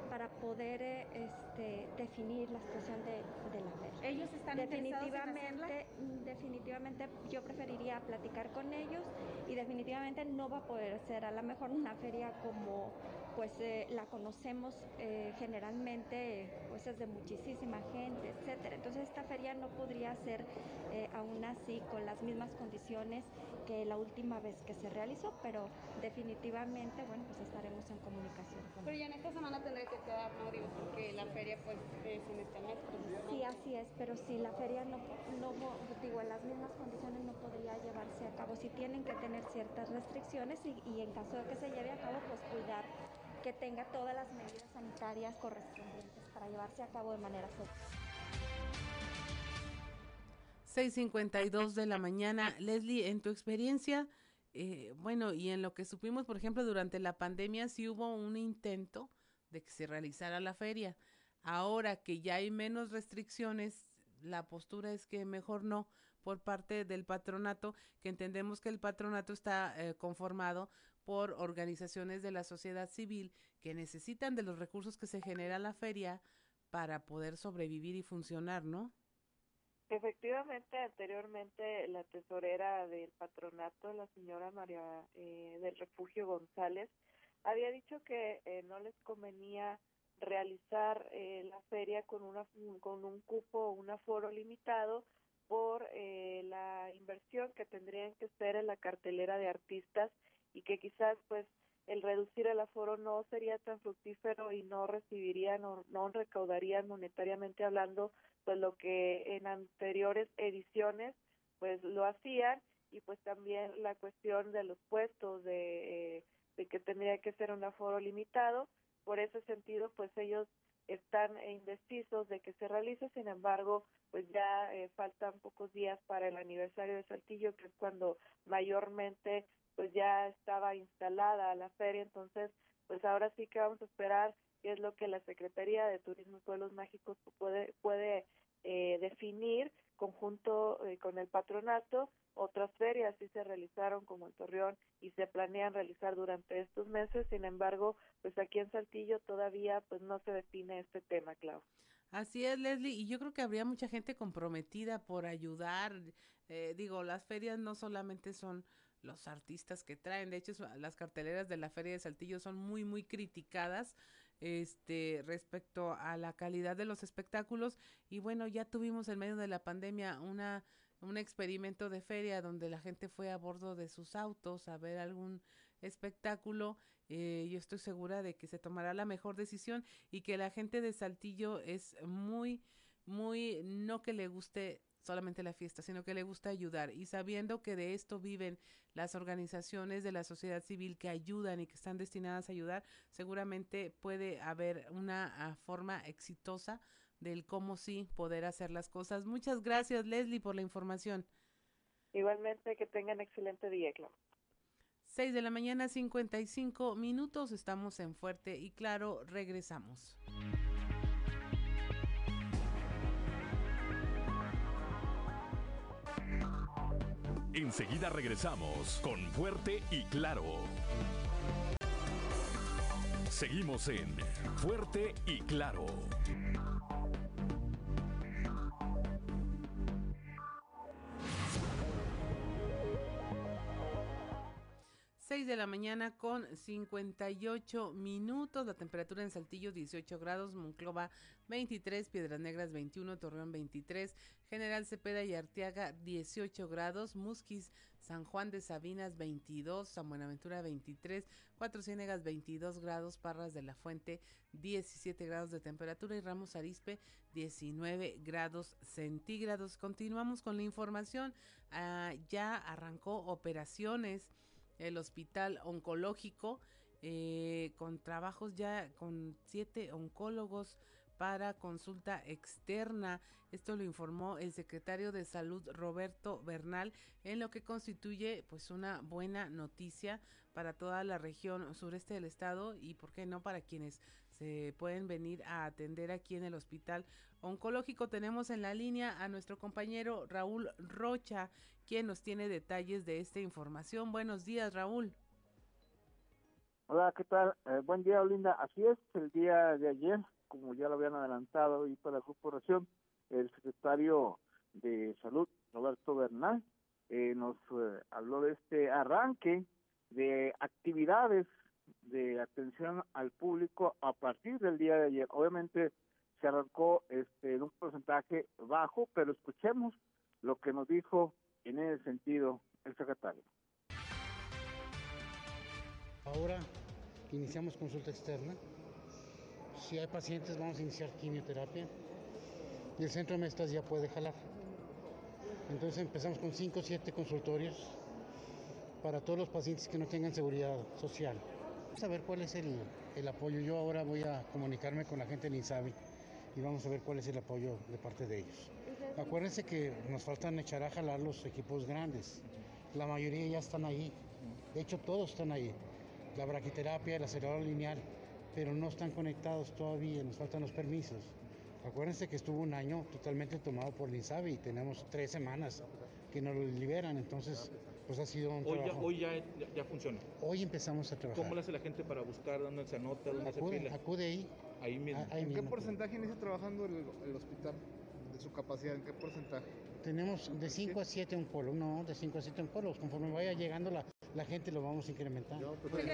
para poder eh, este, definir la situación de, la feria. ¿Ellos están definitivamente, definitivamente yo preferiría platicar con ellos y definitivamente no va a poder ser a lo mejor una feria como pues eh, la conocemos eh, generalmente pues es de muchísima gente, etcétera. Entonces esta feria no podría ser aún así con las mismas condiciones que la última vez que se realizó, pero definitivamente bueno pues estaremos en comunicación con Pero ya en esta semana tendré que ¿no? Digo, porque la feria pues es en este mes. sí, así es, pero si la feria no, no, digo, en las mismas condiciones no podría llevarse a cabo. Si tienen que tener ciertas restricciones y, y en caso de que se lleve a cabo, pues cuidar que tenga todas las medidas sanitarias correspondientes para llevarse a cabo de manera segura. 6.52 de la mañana. Leslie, en tu experiencia, eh, bueno, y en lo que supimos, por ejemplo, durante la pandemia, sí hubo un intento de que se realizara la feria. Ahora que ya hay menos restricciones, la postura es que mejor no por parte del patronato, que entendemos que el patronato está eh, conformado por organizaciones de la sociedad civil que necesitan de los recursos que se genera la feria para poder sobrevivir y funcionar, ¿no? Efectivamente, anteriormente la tesorera del patronato, la señora María eh, del Refugio González, había dicho que eh, no les convenía realizar eh, la feria con una con un cupo o un aforo limitado por eh, la inversión que tendrían que hacer en la cartelera de artistas y que quizás pues el reducir el aforo no sería tan fructífero y no recibirían o no recaudarían monetariamente hablando pues lo que en anteriores ediciones pues lo hacían. Y pues también la cuestión de los puestos de, de que tendría que ser un aforo limitado por ese sentido pues ellos están indecisos de que se realice sin embargo pues ya eh, faltan pocos días para el aniversario de Saltillo que es cuando mayormente pues ya estaba instalada la feria, entonces pues ahora sí que vamos a esperar qué es lo que la Secretaría de Turismo y Pueblos Mágicos puede puede eh, definir conjunto eh, con el patronato. Otras ferias sí se realizaron como el Torreón y se planean realizar durante estos meses. Sin embargo, pues aquí en Saltillo todavía pues no se define este tema, Clau. Así es, Leslie, y yo creo que habría mucha gente comprometida por ayudar. Eh, digo, las ferias no solamente son los artistas que traen. De hecho, las carteleras de la Feria de Saltillo son muy, muy criticadas este respecto a la calidad de los espectáculos. Y bueno, ya tuvimos en medio de la pandemia una un experimento de feria donde la gente fue a bordo de sus autos a ver algún espectáculo. Eh, yo estoy segura de que se tomará la mejor decisión y que la gente de Saltillo es muy, muy, no que le guste solamente la fiesta, sino que le gusta ayudar y sabiendo que de esto viven las organizaciones de la sociedad civil que ayudan y que están destinadas a ayudar, seguramente puede haber una ah, forma exitosa del cómo sí poder hacer las cosas. Muchas gracias, Leslie, por la información. Igualmente, que tengan excelente día, Clau. 6 de la mañana, 55 minutos. Estamos en Fuerte y Claro. Regresamos. Enseguida regresamos con Fuerte y Claro. Seguimos en Fuerte y Claro. Mañana con 58 minutos. La temperatura en Saltillo 18 grados, Monclova 23, Piedras Negras 21, Torreón 23, General Cepeda y Arteaga 18 grados, Musquis, San Juan de Sabinas 22, San Buenaventura 23, Cuatro Ciénegas 22 grados, Parras de la Fuente 17 grados de temperatura y Ramos Arispe 19 grados centígrados. Continuamos con la información. Ah, ya arrancó operaciones el hospital oncológico, eh, con trabajos ya con siete oncólogos para consulta externa. Esto lo informó el secretario de Salud Roberto Bernal, en lo que constituye pues una buena noticia para toda la región sureste del estado y por qué no para quienes se pueden venir a atender aquí en el hospital oncológico. Tenemos en la línea a nuestro compañero Raúl Rocha, quien nos tiene detalles de esta información. Buenos días, Raúl. Hola, ¿qué tal? Eh, buen día, Olinda. Así es, el día de ayer, como ya lo habían adelantado y para la corporación, el secretario de Salud, Roberto Bernal, eh, nos eh, habló de este arranque de actividades de atención al público a partir del día de ayer. Obviamente se arrancó este en un porcentaje bajo, pero escuchemos lo que nos dijo en ese sentido el secretario. Ahora iniciamos consulta externa. Si hay pacientes vamos a iniciar quimioterapia y el centro de mestas ya puede jalar. Entonces empezamos con 5 o 7 consultorios para todos los pacientes que no tengan seguridad social. Vamos a ver cuál es el, el apoyo. Yo ahora voy a comunicarme con la gente del INSABI y vamos a ver cuál es el apoyo de parte de ellos. Acuérdense que nos faltan echar a jalar los equipos grandes. La mayoría ya están ahí. De hecho, todos están ahí. La braquiterapia, el acelerador lineal, pero no están conectados todavía, nos faltan los permisos. Acuérdense que estuvo un año totalmente tomado por el INSABI y tenemos tres semanas que nos liberan, entonces pues ha sido un hoy trabajo. Ya, hoy ya, ya, ya, funciona. Hoy empezamos a trabajar. ¿Cómo le hace la gente para buscar dónde se anota, dónde acude, se pila? Acude ahí. Ahí mismo. Ahí ¿En mismo qué porcentaje inicia trabajando el, el, hospital? De su capacidad, ¿en qué porcentaje? Tenemos de 5 a 7 oncólogos, no, de 5 a 7 oncólogos. Conforme vaya llegando la, la gente lo vamos incrementando. pues,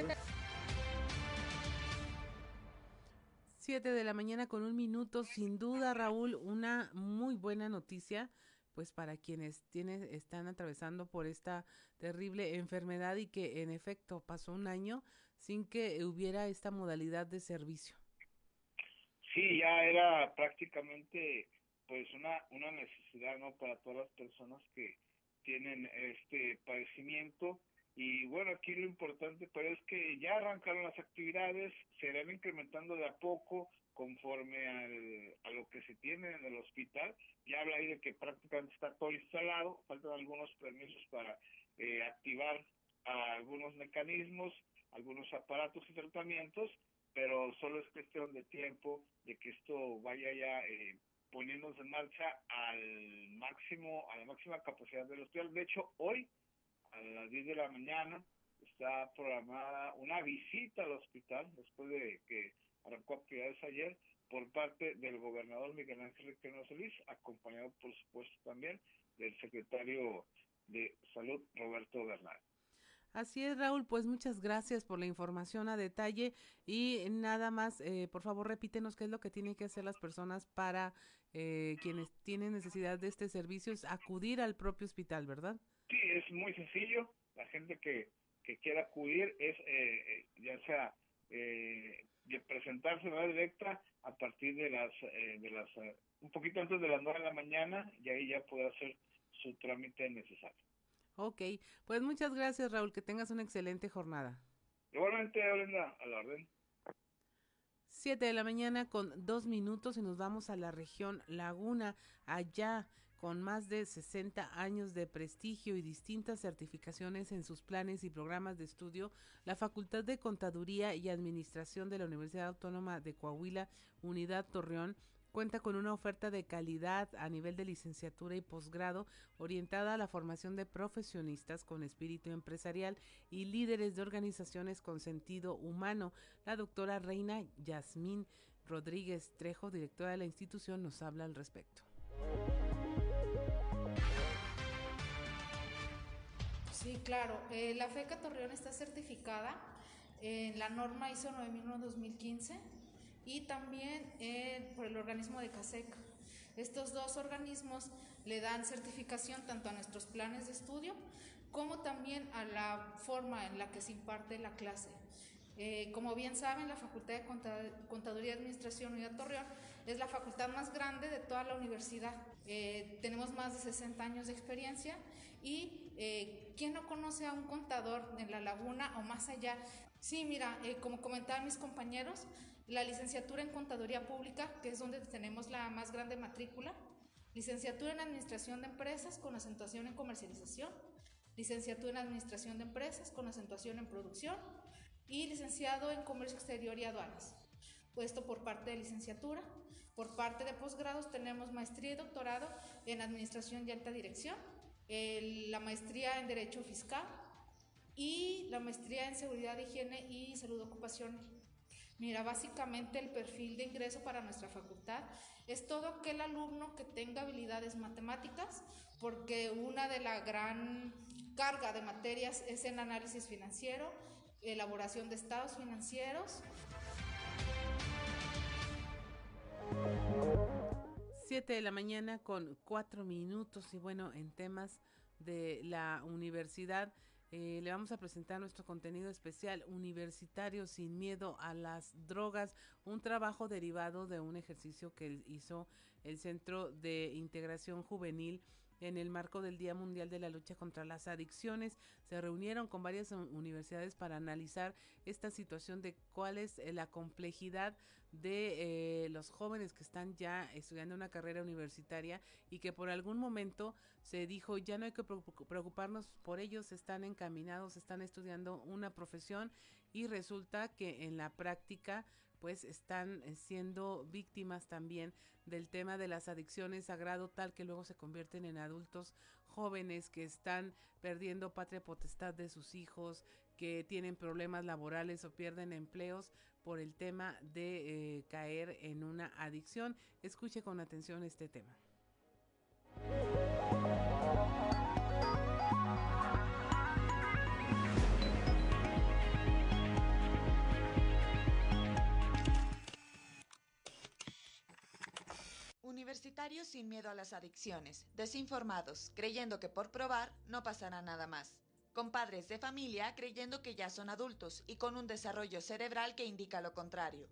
7 de la mañana con un minuto, sin duda Raúl, una muy buena noticia pues para quienes tienen, están atravesando por esta terrible enfermedad y que en efecto pasó un año sin que hubiera esta modalidad de servicio. Sí, ya era prácticamente pues una, una necesidad no para todas las personas que tienen este padecimiento y bueno aquí lo importante pero es que ya arrancaron las actividades se irán incrementando de a poco conforme al, a lo que se tiene en el hospital. Ya habla ahí de que prácticamente está todo instalado, faltan algunos permisos para eh, activar algunos mecanismos, algunos aparatos y tratamientos, pero solo es cuestión de tiempo de que esto vaya ya eh, poniéndose en marcha al máximo, a la máxima capacidad del hospital. De hecho, hoy a las 10 de la mañana está programada una visita al hospital después de que arrancó actividades ayer por parte del gobernador Miguel Ángel Riquelme Solís, acompañado por supuesto también del secretario de Salud Roberto Bernal. Así es, Raúl, pues muchas gracias por la información a detalle y nada más, eh, por favor, repítenos qué es lo que tienen que hacer las personas para eh, quienes tienen necesidad de este servicio, es acudir al propio hospital, ¿verdad? Sí, es muy sencillo, la gente que, que quiera acudir es eh, ya sea eh, de presentarse de manera directa a partir de las eh, de las eh, un poquito antes de las nueve de la mañana y ahí ya puede hacer su trámite necesario. Ok, pues muchas gracias Raúl, que tengas una excelente jornada. Igualmente, Brenda, a la orden. Siete de la mañana con dos minutos y nos vamos a la región Laguna, allá con más de 60 años de prestigio y distintas certificaciones en sus planes y programas de estudio, la Facultad de Contaduría y Administración de la Universidad Autónoma de Coahuila, Unidad Torreón, cuenta con una oferta de calidad a nivel de licenciatura y posgrado orientada a la formación de profesionistas con espíritu empresarial y líderes de organizaciones con sentido humano. La doctora Reina Yasmín Rodríguez Trejo, directora de la institución, nos habla al respecto. Sí, claro. Eh, la FECA Torreón está certificada en la norma ISO 9001-2015 y también eh, por el organismo de CASEC. Estos dos organismos le dan certificación tanto a nuestros planes de estudio como también a la forma en la que se imparte la clase. Eh, como bien saben, la Facultad de Contaduría y Administración Unidad Torreón es la facultad más grande de toda la universidad. Eh, tenemos más de 60 años de experiencia y eh, ¿quién no conoce a un contador en la laguna o más allá? Sí, mira, eh, como comentaban mis compañeros, la licenciatura en Contaduría Pública, que es donde tenemos la más grande matrícula, licenciatura en Administración de Empresas con acentuación en comercialización, licenciatura en Administración de Empresas con acentuación en producción y licenciado en Comercio Exterior y Aduanas. Esto por parte de licenciatura. Por parte de posgrados tenemos maestría y doctorado en Administración y Alta Dirección, la maestría en Derecho Fiscal y la maestría en Seguridad, Higiene y Salud Ocupacional. Mira, básicamente el perfil de ingreso para nuestra facultad es todo aquel alumno que tenga habilidades matemáticas, porque una de la gran carga de materias es en análisis financiero, elaboración de estados financieros. 7 de la mañana con cuatro minutos y bueno, en temas de la universidad. Eh, le vamos a presentar nuestro contenido especial Universitario sin miedo a las drogas, un trabajo derivado de un ejercicio que hizo el Centro de Integración Juvenil en el marco del Día Mundial de la Lucha contra las Adicciones. Se reunieron con varias universidades para analizar esta situación de cuál es eh, la complejidad de eh, los jóvenes que están ya estudiando una carrera universitaria y que por algún momento se dijo ya no hay que preocuparnos por ellos, están encaminados, están estudiando una profesión y resulta que en la práctica pues están eh, siendo víctimas también del tema de las adicciones a grado tal que luego se convierten en adultos jóvenes que están perdiendo patria potestad de sus hijos, que tienen problemas laborales o pierden empleos por el tema de eh, caer en una adicción. Escuche con atención este tema. Universitarios sin miedo a las adicciones, desinformados, creyendo que por probar no pasará nada más. Compadres de familia creyendo que ya son adultos y con un desarrollo cerebral que indica lo contrario.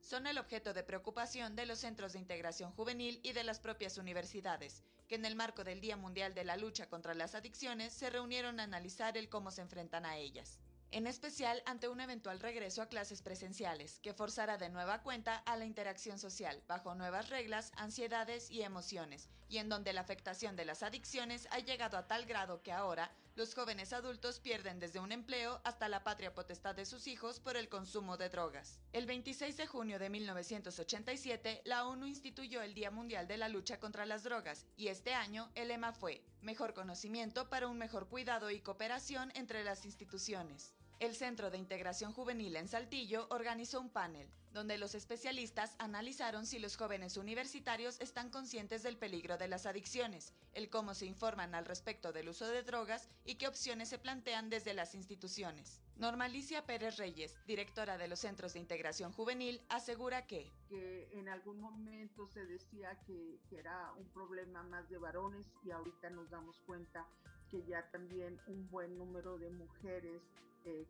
Son el objeto de preocupación de los centros de integración juvenil y de las propias universidades, que en el marco del Día Mundial de la Lucha contra las Adicciones se reunieron a analizar el cómo se enfrentan a ellas en especial ante un eventual regreso a clases presenciales, que forzará de nueva cuenta a la interacción social, bajo nuevas reglas, ansiedades y emociones, y en donde la afectación de las adicciones ha llegado a tal grado que ahora los jóvenes adultos pierden desde un empleo hasta la patria potestad de sus hijos por el consumo de drogas. El 26 de junio de 1987, la ONU instituyó el Día Mundial de la Lucha contra las Drogas, y este año el lema fue Mejor conocimiento para un mejor cuidado y cooperación entre las instituciones. El Centro de Integración Juvenil en Saltillo organizó un panel, donde los especialistas analizaron si los jóvenes universitarios están conscientes del peligro de las adicciones, el cómo se informan al respecto del uso de drogas y qué opciones se plantean desde las instituciones. Normalicia Pérez Reyes, directora de los Centros de Integración Juvenil, asegura que... En algún momento se decía que, que era un problema más de varones y ahorita nos damos cuenta que ya también un buen número de mujeres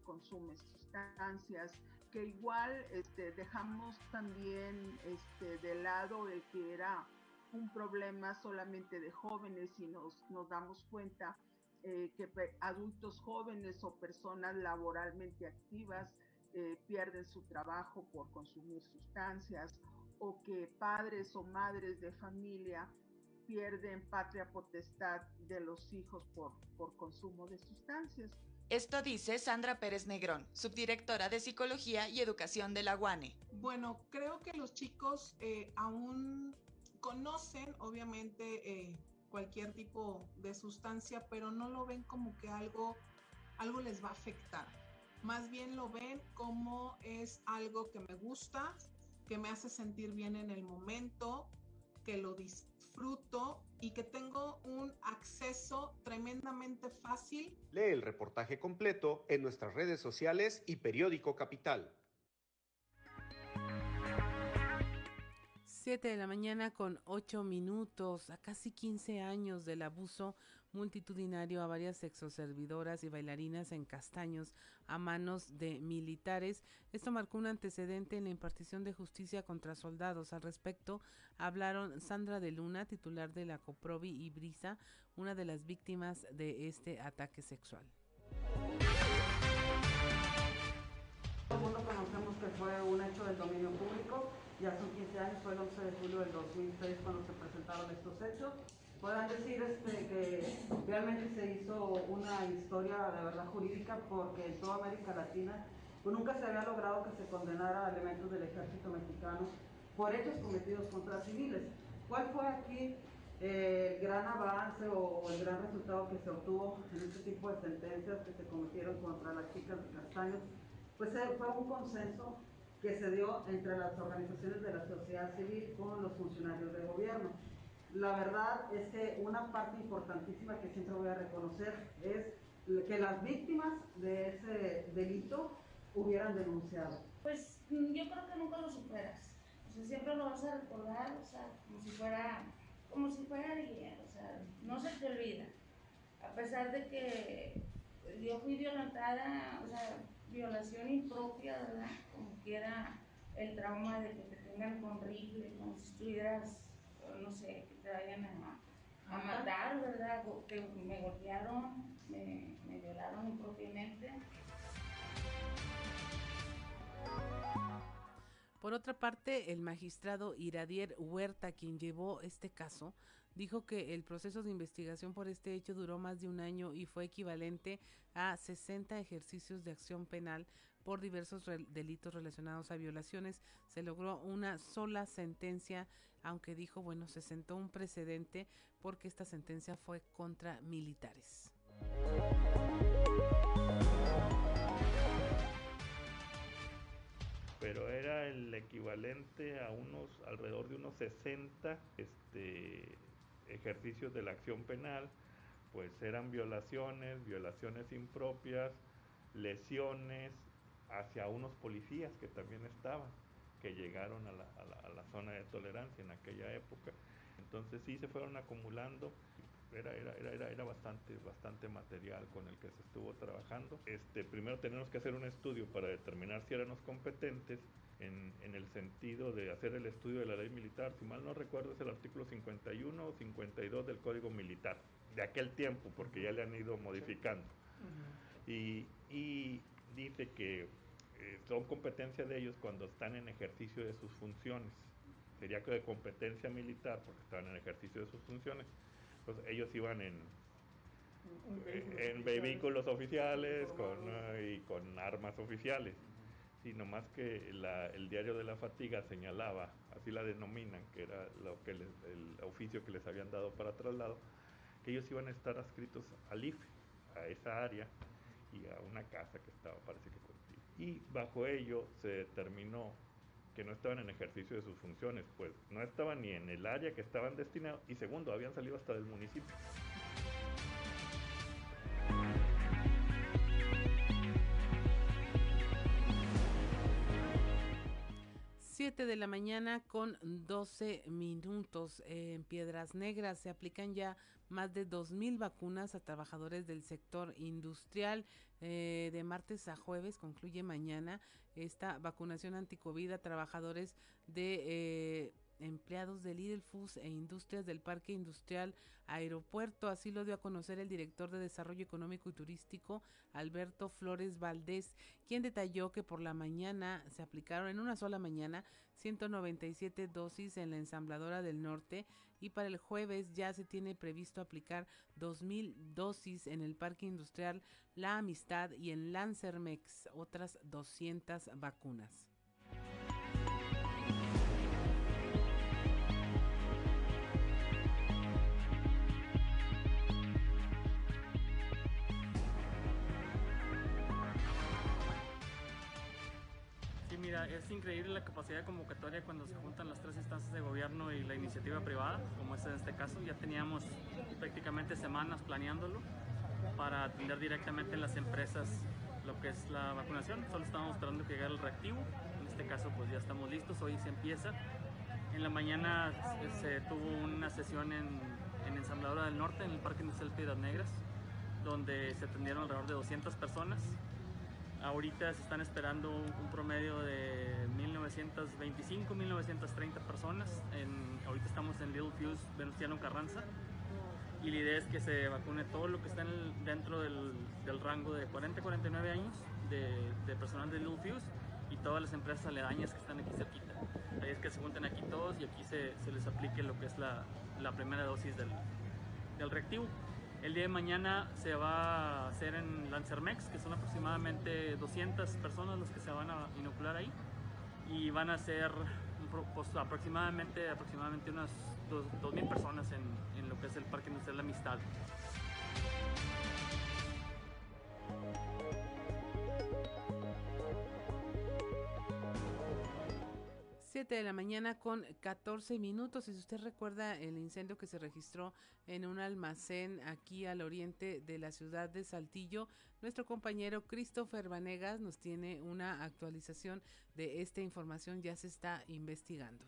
consume sustancias, que igual este, dejamos también este, de lado el que era un problema solamente de jóvenes y nos, nos damos cuenta eh, que adultos jóvenes o personas laboralmente activas eh, pierden su trabajo por consumir sustancias o que padres o madres de familia pierden patria potestad de los hijos por, por consumo de sustancias. Esto dice Sandra Pérez Negrón, subdirectora de Psicología y Educación de la UANE. Bueno, creo que los chicos eh, aún conocen, obviamente, eh, cualquier tipo de sustancia, pero no lo ven como que algo, algo les va a afectar. Más bien lo ven como es algo que me gusta, que me hace sentir bien en el momento, que lo disfruto y que tengo un acceso tremendamente fácil. Lee el reportaje completo en nuestras redes sociales y periódico Capital. 7 de la mañana con 8 minutos, a casi 15 años del abuso multitudinario a varias sexoservidoras y bailarinas en Castaños a manos de militares. Esto marcó un antecedente en la impartición de justicia contra soldados. Al respecto, hablaron Sandra de Luna, titular de la Coprovi y Brisa, una de las víctimas de este ataque sexual. Todo el mundo conocemos que fue un hecho del dominio público, ya son 15 años, fue el 11 de julio del 2006 cuando se presentaron estos hechos. Podrán decir este, que realmente se hizo una historia de verdad jurídica porque en toda América Latina pues nunca se había logrado que se condenara a elementos del ejército mexicano por hechos cometidos contra civiles. ¿Cuál fue aquí eh, el gran avance o, el gran resultado que se obtuvo en este tipo de sentencias que se cometieron contra las chicas de Castaños? Pues eh, fue un consenso que se dio entre las organizaciones de la sociedad civil con los funcionarios de gobierno. La verdad es que una parte importantísima que siempre voy a reconocer es que las víctimas de ese delito hubieran denunciado. Pues mm, yo creo que nunca lo superas. O sea, siempre lo vas a recordar, o sea, como si fuera, como si fuera ayer, o sea, no se te olvida. A pesar de que yo fui violentada, o sea, violación impropia, ¿verdad? Como quiera el trauma de que te tengan con rifle, como si estuvieras, no sé, que te vayan a, a matar, ¿verdad? Que me golpearon, me, me violaron impropiamente. Por otra parte, el magistrado Iradier Huerta, quien llevó este caso, dijo que el proceso de investigación por este hecho duró más de un año y fue equivalente a 60 ejercicios de acción penal por diversos delitos relacionados a violaciones. Se logró una sola sentencia, aunque dijo, bueno, se sentó un precedente porque esta sentencia fue contra militares. pero era el equivalente a unos alrededor de unos 60 este, ejercicios de la acción penal, pues eran violaciones, violaciones impropias, lesiones hacia unos policías que también estaban, que llegaron a la, a la zona de tolerancia en aquella época. Entonces sí se fueron acumulando era, era, era, era, bastante, bastante material con el que se estuvo trabajando. Este, primero tenemos que hacer un estudio para determinar si éramos competentes en, en, el sentido de hacer el estudio de la ley militar. Si mal no recuerdo es el artículo 51 o 52 del Código Militar, de aquel tiempo, porque ya le han ido modificando. y, y, dice que eh, son competencia de ellos cuando están en ejercicio de sus funciones. Sería que de competencia militar, porque estaban en ejercicio de sus funciones pues ellos iban en, en vehículos oficiales con, y con armas oficiales. sino más que el diario de la fatiga señalaba, así la denominan, que era lo que el oficio que les habían dado para traslado, que ellos iban a estar adscritos al IFE, a esa área y a una casa que estaba, parece que. Y bajo ello se determinó que no estaban en ejercicio de sus funciones, pues no estaban ni en el área que estaban destinados y segundo, habían salido hasta del municipio. 7 de la mañana con 12 minutos. en Piedras Negras se aplican ya más de 2.000 vacunas a trabajadores del sector industrial. Eh, de martes a jueves concluye mañana esta vacunación anticovid trabajadores de... Eh, empleados del Lidl Foods e Industrias del Parque Industrial Aeropuerto. Así lo dio a conocer el director de Desarrollo Económico y Turístico, Alberto Flores Valdés, quien detalló que por la mañana se aplicaron en una sola mañana 197 dosis en la ensambladora del norte y para el jueves ya se tiene previsto aplicar 2.000 dosis en el Parque Industrial La Amistad y en Lancermex otras 200 vacunas. Increíble la capacidad convocatoria cuando se juntan las tres instancias de gobierno y la iniciativa privada, como es en este caso. Ya teníamos prácticamente semanas planeándolo para atender directamente en las empresas lo que es la vacunación. Solo estábamos esperando que llegara el reactivo. En este caso, pues ya estamos listos. Hoy se empieza. En la mañana se, tuvo una sesión en, en Ensambladora del Norte, en el Parque Industrial Piedras Negras, donde se atendieron alrededor de 200 personas Ahorita se están esperando un, promedio de 1925, 1930 personas. ahorita estamos en Little Fuse, Venustiano Carranza. Y la idea es que se vacune todo lo que está dentro del, rango de 40 49 años de, personal de Little Fuse y todas las empresas aledañas que están aquí cerquita. Ahí es que se junten aquí todos y aquí se, les aplique lo que es la, primera dosis del reactivo. El día de mañana se va a hacer en Lancermex, que son aproximadamente 200 personas los que se van a inocular ahí. Y van a ser pues, aproximadamente, aproximadamente unas 2.000 personas en, en lo que es el Parque Industrial La Amistad. 7 de la mañana con 14 minutos. Y si usted recuerda el incendio que se registró en un almacén aquí al oriente de la ciudad de Saltillo, nuestro compañero Christopher Vanegas nos tiene una actualización de esta información. Ya se está investigando.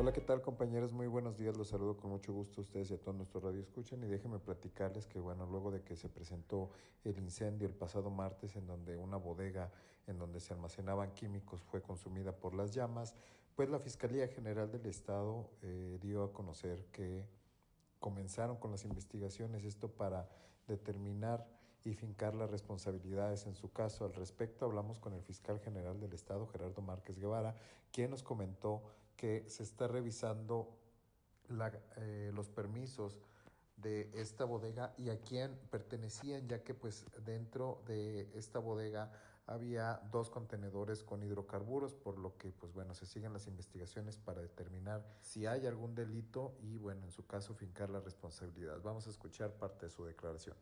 Hola, ¿qué tal compañeros? Muy buenos días, los saludo con mucho gusto a ustedes y a todos nuestros radio escuchan y déjenme platicarles que bueno, luego de que se presentó el incendio el pasado martes en donde una bodega en donde se almacenaban químicos fue consumida por las llamas, pues la Fiscalía General del Estado eh, dio a conocer que comenzaron con las investigaciones, esto para determinar y fincar las responsabilidades en su caso. Al respecto hablamos con el fiscal general del Estado, Gerardo Márquez Guevara, quien nos comentó que se está revisando eh, los permisos de esta bodega y a quién pertenecían, ya que pues dentro de esta bodega había dos contenedores con hidrocarburos, por lo que pues bueno, se siguen las investigaciones para determinar si hay algún delito y bueno, en su caso fincar la responsabilidad. Vamos a escuchar parte de su declaración.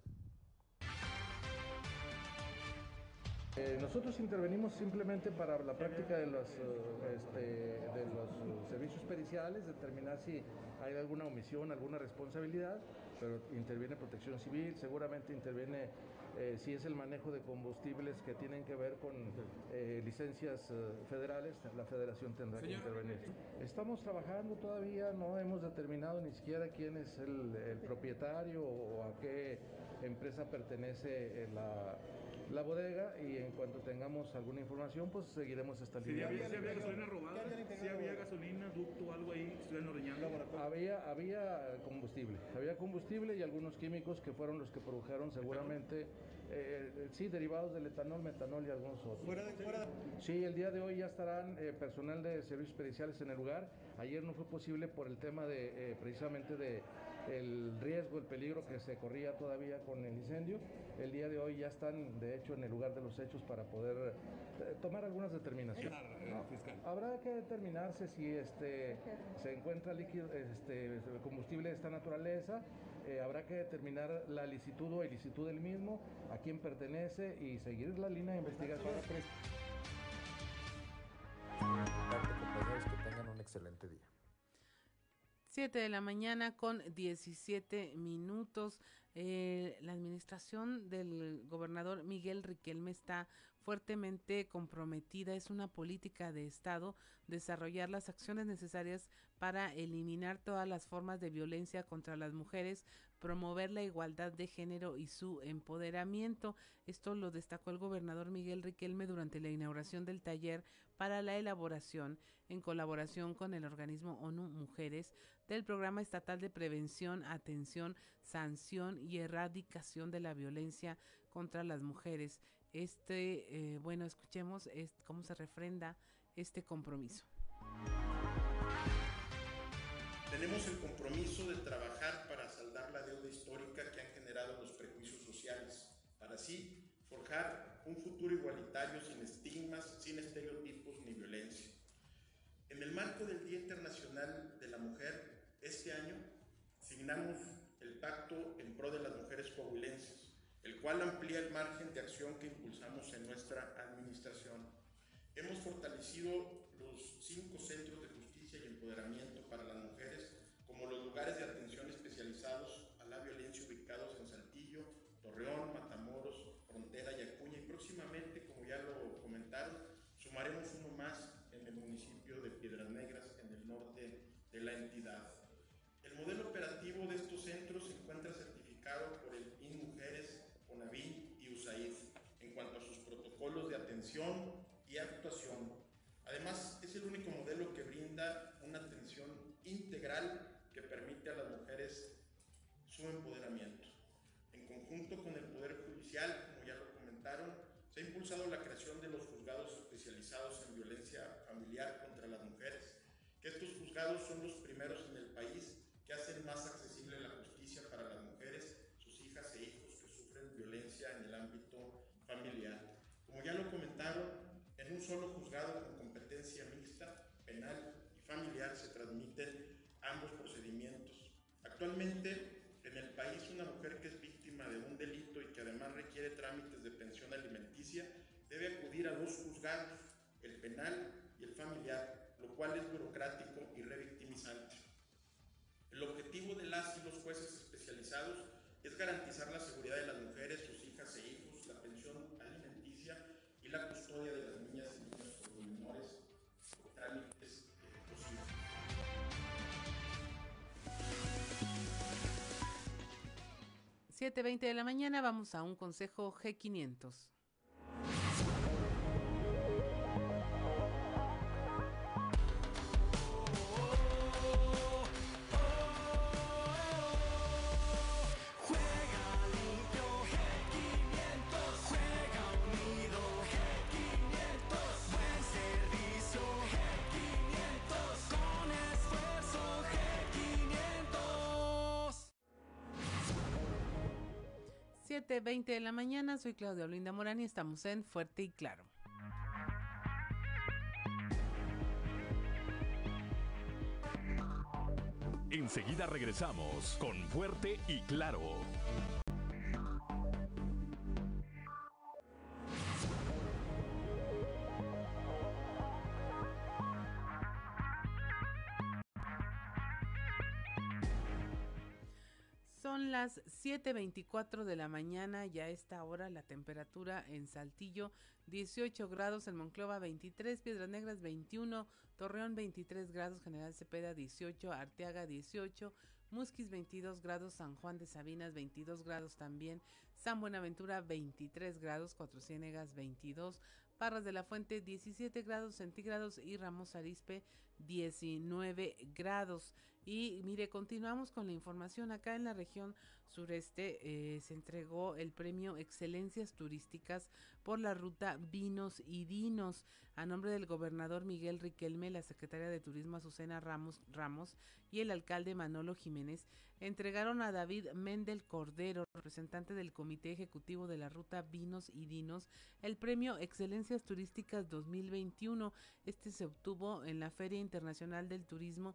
Eh, nosotros intervenimos simplemente para la práctica de los, eh, este, de los servicios periciales, determinar si hay alguna omisión, alguna responsabilidad, pero interviene protección civil, seguramente interviene eh, si es el manejo de combustibles que tienen que ver con licencias federales, la federación tendrá que intervenir. Estamos trabajando todavía, no hemos determinado ni siquiera quién es el, el propietario o a qué empresa pertenece la la bodega y en cuanto tengamos alguna información, pues seguiremos esta línea. ¿Si había, gasolina robada? ¿Si había gasolina, ducto, algo ahí estuvieran ordeñando? Había, había combustible, había combustible y algunos químicos que fueron los que produjeron seguramente, eh, sí, derivados del etanol, metanol y algunos otros. ¿Fuera de, fuera Sí, el día de hoy ya estarán eh, personal de servicios periciales en el lugar. Ayer no fue posible por el tema de, eh, precisamente de el riesgo, el peligro que se corría todavía con el incendio. El día de hoy ya están, de hecho, en el lugar de los hechos para poder eh, tomar algunas determinaciones. habrá que determinarse si este, se encuentra líquido, este, combustible de esta naturaleza. Eh, habrá que determinar la licitud o ilicitud del mismo, a quién pertenece y seguir la línea de investigación. que tengan un excelente día. 7 de la mañana con 17 minutos. Eh, la administración del gobernador Miguel Riquelme está fuertemente comprometida. Es una política de Estado desarrollar las acciones necesarias para eliminar todas las formas de violencia contra las mujeres, promover la igualdad de género y su empoderamiento. Esto lo destacó el gobernador Miguel Riquelme durante la inauguración del taller para la elaboración, en colaboración con el organismo ONU Mujeres, del Programa Estatal de Prevención, Atención, Sanción y Erradicación de la Violencia contra las Mujeres. Este, eh, bueno, escuchemos cómo se refrenda este compromiso. Tenemos el compromiso de trabajar para saldar la deuda histórica que han generado los prejuicios sociales, para así forjar un futuro igualitario sin estigmas, sin estereotipos violencia. En el marco del Día Internacional de la Mujer, este año signamos el Pacto en Pro de las Mujeres Coahuilenses, el cual amplía el margen de acción que impulsamos en nuestra administración. Hemos fortalecido los cinco centros de justicia y empoderamiento para las mujeres como los lugares de atención especializados a la violencia ubicados en Saltillo, Torreón, Matamoros, Frontera y Acuña y próximamente, como ya lo comentaron, sumaremos uno más en el municipio de Piedras Negras, en el norte de la entidad. El modelo operativo de estos centros se encuentra certificado por el INMujeres, ONAVI y USAID en cuanto a sus protocolos de atención y actuación. Además, es el único modelo que brinda juzgados son los primeros en el país que hacen más accesible la justicia para las mujeres, sus hijas e hijos que sufren violencia en el ámbito familiar. Como ya lo comentaron, en un solo juzgado con competencia mixta, penal y familiar se transmiten ambos procedimientos. Actualmente, en el país, una mujer que es víctima de un delito y que además requiere trámites de pensión alimenticia debe acudir a dos juzgados, el penal y el familiar, lo cual es burocrático. El objetivo de las y los jueces especializados es garantizar la seguridad de las mujeres, sus hijas e hijos, la pensión alimenticia y la custodia de las niñas y niños por menores por trámites posibles. 7.20 de la mañana vamos a un consejo G500. Veinte de la mañana, soy Claudia Olinda Morán y estamos en Fuerte y Claro. Enseguida regresamos con Fuerte y Claro. Son las 7.24 de la mañana, ya a esta hora la temperatura en Saltillo 18 grados, en Monclova 23, Piedras Negras 21, Torreón 23 grados, General Cepeda 18, Arteaga 18, Musquis 22 grados, San Juan de Sabinas 22 grados también, San Buenaventura 23 grados, Cuatro Ciénegas 22, Parras de la Fuente 17 grados centígrados y Ramos Arispe 19 grados. Y mire, continuamos con la información. Acá en la región sureste eh, se entregó el premio Excelencias Turísticas por la ruta Vinos y Dinos a nombre del gobernador Miguel Riquelme, la secretaria de Turismo Azucena Ramos, Ramos y el alcalde Manolo Jiménez entregaron a David Mendel Cordero, representante del Comité Ejecutivo de la Ruta Vinos y Dinos, el premio Excelencias Turísticas 2021. Este se obtuvo en la Feria Internacional del Turismo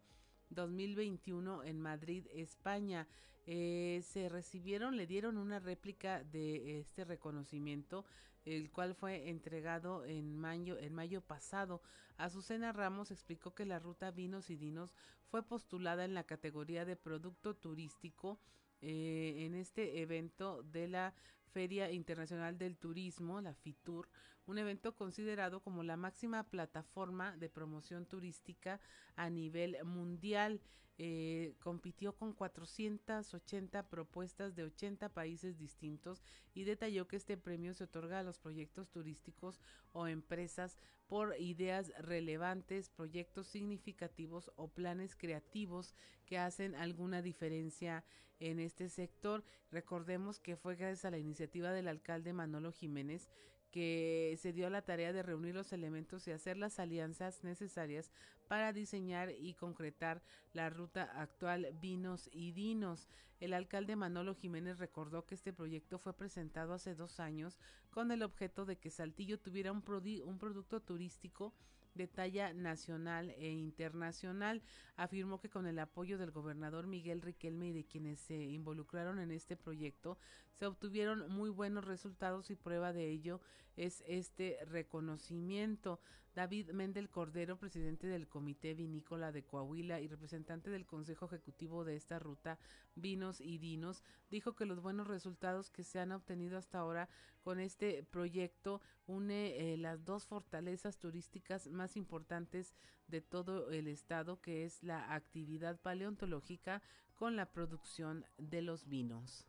2021 en Madrid, España. Eh, se recibieron, le dieron una réplica de este reconocimiento, el cual fue entregado en mayo, en mayo pasado. Azucena Ramos explicó que la ruta Vinos y Dinos fue postulada en la categoría de producto turístico eh, en este evento de la Feria Internacional del Turismo, la FITUR, un evento considerado como la máxima plataforma de promoción turística a nivel mundial. Eh, compitió con 480 propuestas de 80 países distintos y detalló que este premio se otorga a los proyectos turísticos o empresas por ideas relevantes, proyectos significativos o planes creativos que hacen alguna diferencia en este sector. Recordemos que fue gracias a la iniciativa del alcalde Manolo Jiménez que se dio la tarea de reunir los elementos y hacer las alianzas necesarias para diseñar y concretar la ruta actual Vinos y Dinos. El alcalde Manolo Jiménez recordó que este proyecto fue presentado hace dos años con el objeto de que Saltillo tuviera un, un producto turístico de talla nacional e internacional. Afirmó que con el apoyo del gobernador Miguel Riquelme y de quienes se involucraron en este proyecto, se obtuvieron muy buenos resultados y prueba de ello es este reconocimiento. David Mendel Cordero, presidente del Comité Vinícola de Coahuila y representante del Consejo Ejecutivo de esta ruta Vinos y Dinos, dijo que los buenos resultados que se han obtenido hasta ahora con este proyecto une eh, las dos fortalezas turísticas más importantes de todo el estado, que es la actividad paleontológica con la producción de los vinos.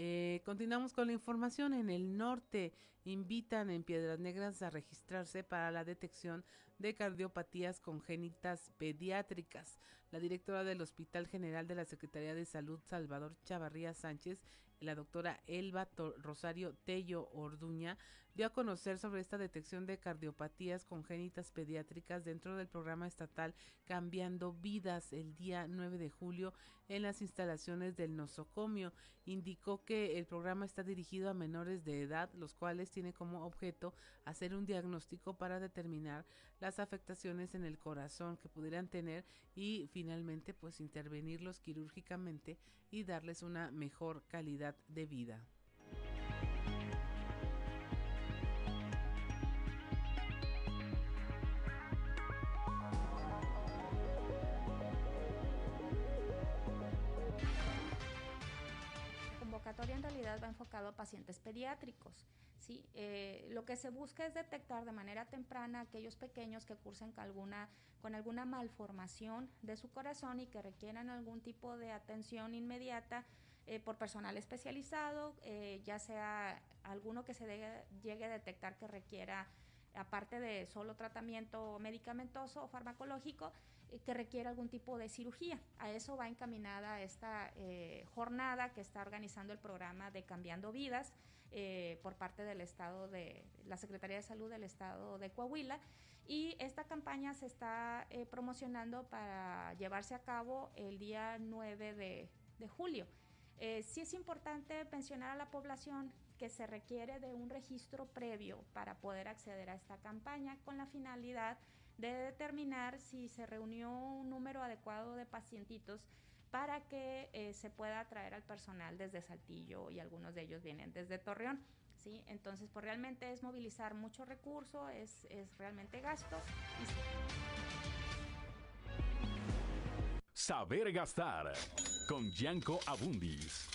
Eh, continuamos con la información. En el norte invitan en Piedras Negras a registrarse para la detección de cardiopatías congénitas pediátricas. la directora del Hospital General de la Secretaría de Salud, Salvador Chavarría Sánchez, la doctora Elba Rosario Tello Orduña dio a conocer sobre esta detección de cardiopatías congénitas pediátricas dentro del programa estatal Cambiando Vidas el día 9 de julio en las instalaciones del nosocomio. Indicó que el programa está dirigido a menores de edad, los cuales tiene como objeto hacer un diagnóstico para determinar las afectaciones en el corazón que pudieran tener y finalmente pues intervenirlos quirúrgicamente y darles una mejor calidad de vida. convocatoria en realidad va enfocado a pacientes pediátricos. ¿sí? Eh, lo que se busca es detectar de manera temprana aquellos pequeños que cursen con alguna, con alguna malformación de su corazón y que requieran algún tipo de atención inmediata eh, por personal especializado, eh, ya sea alguno que se llegue a detectar que requiera, aparte de solo tratamiento medicamentoso o farmacológico, eh, que requiera algún tipo de cirugía. A eso va encaminada esta jornada que está organizando el programa de Cambiando Vidas por parte del Estado de la Secretaría de Salud del Estado de Coahuila. Y esta campaña se está promocionando para llevarse a cabo el día 9 de julio. Eh, sí es importante mencionar a la población que se requiere de un registro previo para poder acceder a esta campaña con la finalidad de determinar si se reunió un número adecuado de pacientitos para que eh, se pueda atraer al personal desde Saltillo y algunos de ellos vienen desde Torreón. ¿sí? Entonces, pues realmente es movilizar mucho recurso, es, es realmente gasto. Saber gastar con Gianco Abundis.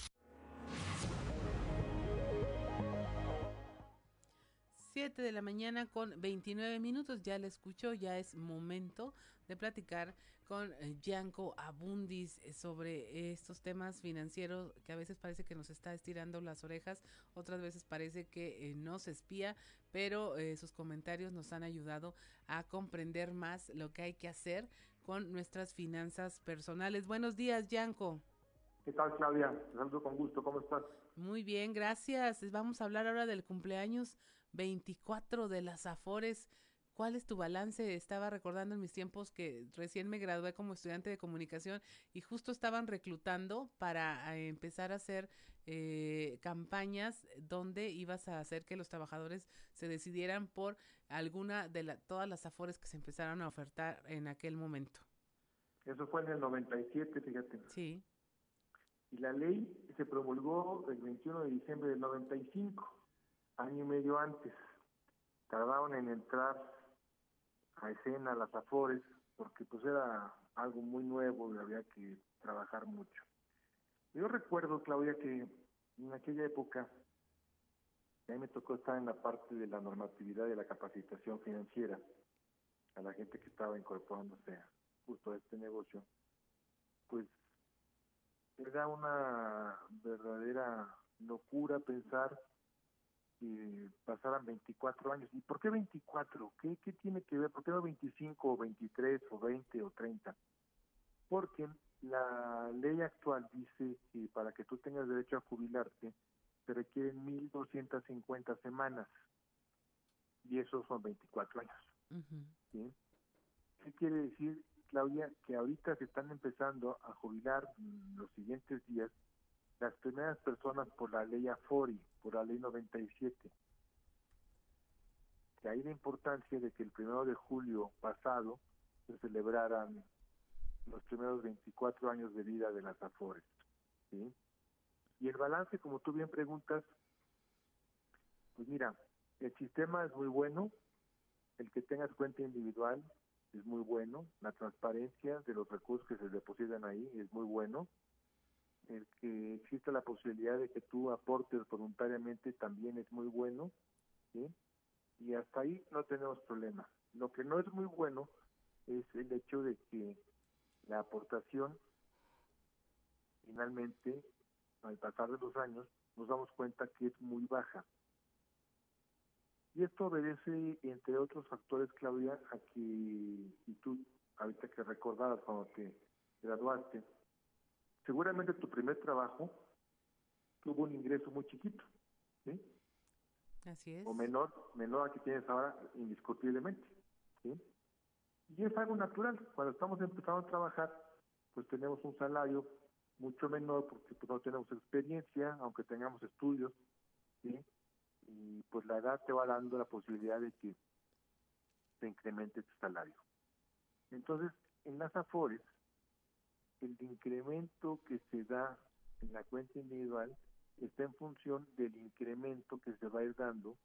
7 de la mañana con 29 minutos, ya le escucho, ya es momento de platicar con eh, Gianco Abundis eh, sobre estos temas financieros que a veces parece que nos está estirando las orejas, otras veces parece que eh, nos espía, pero sus comentarios nos han ayudado a comprender más lo que hay que hacer con nuestras finanzas personales. Buenos días, Yanko. ¿Qué tal, Claudia? Te saludo con gusto. ¿Cómo estás? Muy bien, gracias. Vamos a hablar ahora del cumpleaños 24 de las Afores. ¿Cuál es tu balance? Estaba recordando en mis tiempos que recién me gradué como estudiante de comunicación y justo estaban reclutando para eh, empezar a hacer eh, campañas donde ibas a hacer que los trabajadores se decidieran por alguna de la, todas las afores que se empezaron a ofertar en aquel momento. Eso fue en el 97, fíjate. Sí. Y la ley se promulgó el 21 de diciembre del 95, año y medio antes. Tardaron en entrar a escena las afores porque pues era algo muy nuevo y había que trabajar mucho. Yo recuerdo, Claudia, que en aquella época a mí me tocó estar en la parte de la normatividad de la capacitación financiera a la gente que estaba incorporándose justo a este negocio, pues era una verdadera locura pensar que pasaran 24 años. ¿Y por qué 24? ¿Qué, ¿Qué tiene que ver? ¿Por qué no 25 o 23 o 20 o 30? Porque la ley actual dice que para que tú tengas derecho a jubilarte se requieren 1.250 semanas y eso son 24 años. ¿Qué quiere decir, Claudia? Que ahorita se están empezando a jubilar los siguientes días las primeras personas por la ley AFORI, por la ley 97. De ahí la importancia de que el primero de julio pasado se celebraran los primeros 24 años de vida de las AFORES. ¿sí? Y el balance, como tú bien preguntas, pues mira, el sistema es muy bueno, el que tengas cuenta individual es muy bueno, la transparencia de los recursos que se depositan ahí es muy bueno, el que exista la posibilidad de que tú aportes voluntariamente también es muy bueno, ¿sí? Y hasta ahí no tenemos problema. Lo que no es muy bueno es el hecho de que la aportación finalmente al pasar de los años nos damos cuenta que es muy baja y esto obedece entre otros factores Claudia a que y tú ahorita que recordabas cuando te graduaste, seguramente tu primer trabajo tuvo un ingreso muy chiquito, ¿sí? Así es. O menor, menor al que tienes ahora, indiscutiblemente, ¿sí? Y es algo natural. Cuando estamos empezando a trabajar, pues tenemos un salario mucho menor porque pues, no tenemos experiencia, aunque tengamos estudios. Y pues la edad te va dando la posibilidad de que se incremente tu salario. Entonces, en las AFORES, el incremento que se da en la cuenta individual está en función del incremento que se va a ir dando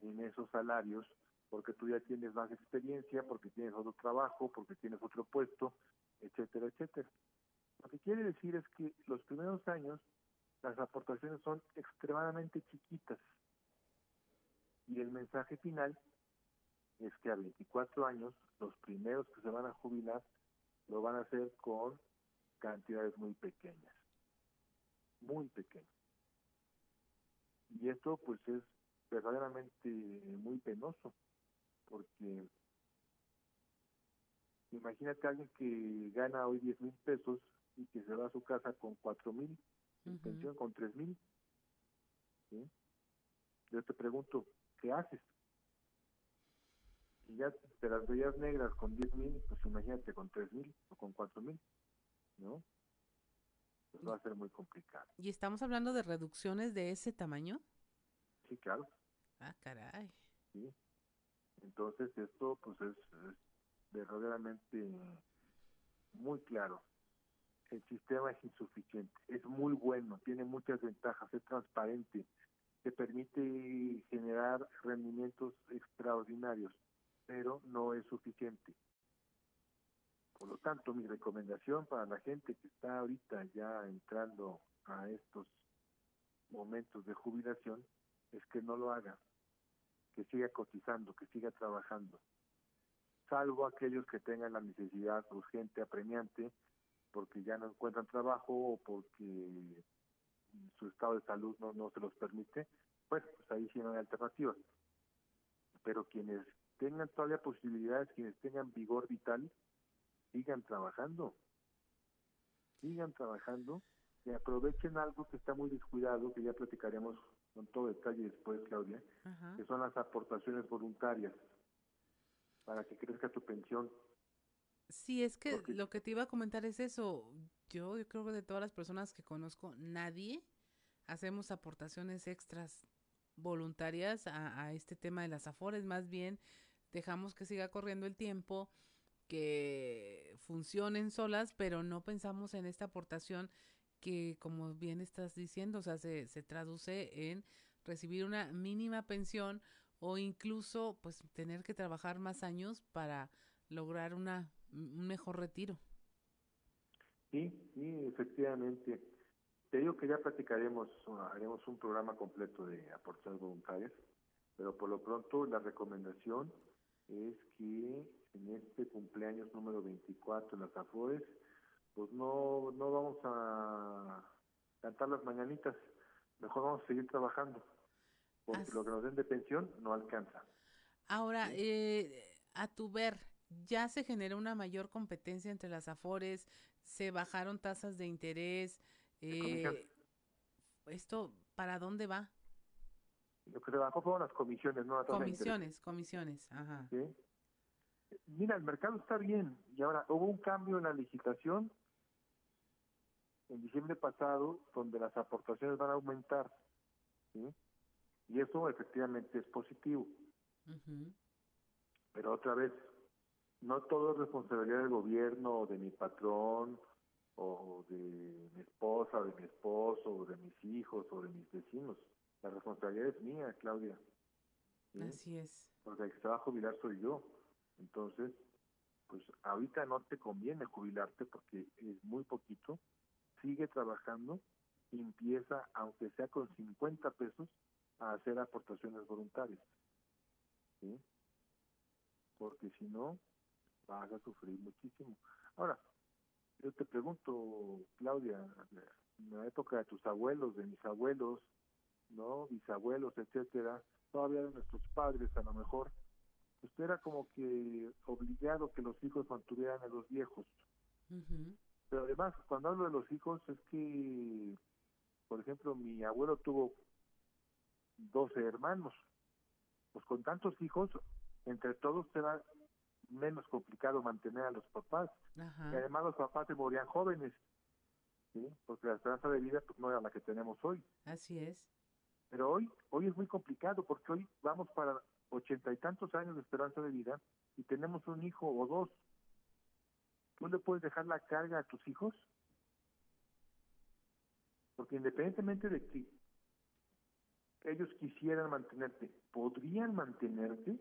en esos salarios, porque tú ya tienes más experiencia, porque tienes otro trabajo, porque tienes otro puesto, etcétera, etcétera. Lo que quiere decir es que los primeros años las aportaciones son extremadamente chiquitas y el mensaje final es que a 24 años los primeros que se van a jubilar lo van a hacer con cantidades muy pequeñas, muy pequeñas. Y esto pues es verdaderamente muy penoso, porque imagínate a alguien que gana hoy 10 mil pesos y que se va a su casa con 4 mil, en pensión con 3 mil. Yo te pregunto, ¿qué haces? Si ya te las veías negras con 10 mil, pues imagínate con 3 mil o con 4 mil, ¿no? Pues va a ser muy complicado. ¿Y estamos hablando de reducciones de ese tamaño? Sí, claro. Ah, caray. Sí. Entonces esto pues es, es verdaderamente muy claro. El sistema es insuficiente, es muy bueno, tiene muchas ventajas, es transparente, te permite generar rendimientos extraordinarios, pero no es suficiente. Por lo tanto, mi recomendación para la gente que está ahorita ya entrando a estos momentos de jubilación es que no lo haga, que siga cotizando, que siga trabajando, salvo aquellos que tengan la necesidad urgente, apremiante, porque ya no encuentran trabajo o porque su estado de salud no, no se los permite, pues, pues ahí sí no hay alternativa. Pero quienes tengan todavía posibilidades, quienes tengan vigor vital, sigan trabajando, sigan trabajando y aprovechen algo que está muy descuidado, que ya platicaremos con todo detalle después, Claudia, que son las aportaciones voluntarias para que crezca tu pensión. Sí, es que lo que te iba a comentar es eso. Yo, yo creo que de todas las personas que conozco, nadie hacemos aportaciones extras voluntarias a, a este tema de las afores. Más bien, dejamos que siga corriendo el tiempo, que funcionen solas, pero no pensamos en esta aportación que, como bien estás diciendo, o sea, se, se traduce en recibir una mínima pensión o incluso pues tener que trabajar más años para lograr una un mejor retiro. Sí, sí, efectivamente. Te digo que ya platicaremos, haremos un programa completo de aportaciones voluntarias, pero por lo pronto la recomendación es que en este cumpleaños número 24 en las Afores, pues no, no vamos a cantar las mañanitas, mejor vamos a seguir trabajando, porque lo que nos den de pensión no alcanza. Ahora, eh, a tu ver, ya se generó una mayor competencia entre las Afores, se bajaron tasas de interés. Eh, ¿Esto para dónde va? Lo que se bajó fueron las comisiones, no las tasas Comisiones, comisiones, ajá. ¿Sí? Mira, el mercado está bien y ahora hubo un cambio en la licitación en diciembre pasado donde las aportaciones van a aumentar ¿sí? Y eso efectivamente es positivo. Pero otra vez, no todo es responsabilidad del gobierno o de mi patrón o de mi esposa, o de mi esposo, o de mis hijos, o de mis vecinos. La responsabilidad es mía, Claudia. Así es. Porque el que se va a jubilar soy yo. Entonces, pues ahorita no te conviene jubilarte porque es muy poquito. Sigue trabajando empieza, aunque sea con 50 pesos, a hacer aportaciones voluntarias. ¿Sí? Porque si no, vas a sufrir muchísimo. Ahora, yo te pregunto, Claudia, en la época de tus abuelos, de mis abuelos, ¿no? Bisabuelos, etcétera, todavía de nuestros padres a lo mejor, usted era como que obligado que los hijos mantuvieran a los viejos. Pero además, cuando hablo de los hijos, es que, por ejemplo, mi abuelo tuvo 12 hermanos. Pues con tantos hijos, entre todos será menos complicado mantener a los papás. Y además los papás se morían jóvenes, ¿sí? porque la esperanza de vida pues, no era la que tenemos hoy. Así es. Pero hoy, hoy es muy complicado porque hoy vamos para ochenta y tantos años de esperanza de vida y tenemos un hijo o dos. ¿Tú le puedes dejar la carga a tus hijos? Porque independientemente de que ellos quisieran mantenerte, ¿podrían mantenerte?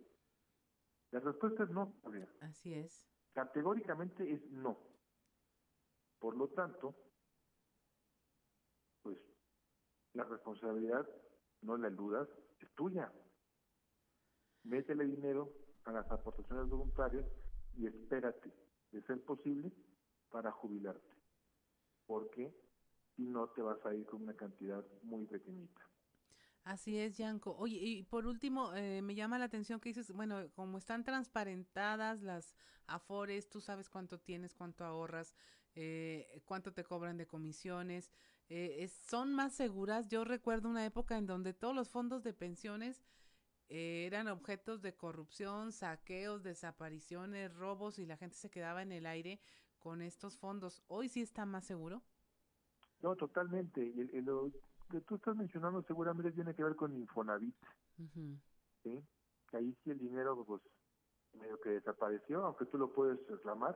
La respuesta es no. Así es. Categóricamente es no. Por lo tanto, pues la responsabilidad, no la dudas, es tuya. Métele dinero a las aportaciones voluntarias y espérate, de ser posible, para jubilarte. Porque si no te vas a ir con una cantidad muy pequeñita. Así es, Yanko. Oye, y por último, eh, me llama la atención que dices, bueno, como están transparentadas las afores, tú sabes cuánto tienes, cuánto ahorras, eh, cuánto te cobran de comisiones, eh, son más seguras. Yo recuerdo una época en donde todos los fondos de pensiones eran objetos de corrupción, saqueos, desapariciones, robos y la gente se quedaba en el aire con estos fondos. ¿Hoy sí está más seguro? No, totalmente. Que tú estás mencionando seguramente tiene que ver con Infonavit. ¿sí? Ahí sí el dinero, pues, medio que desapareció, aunque tú lo puedes reclamar.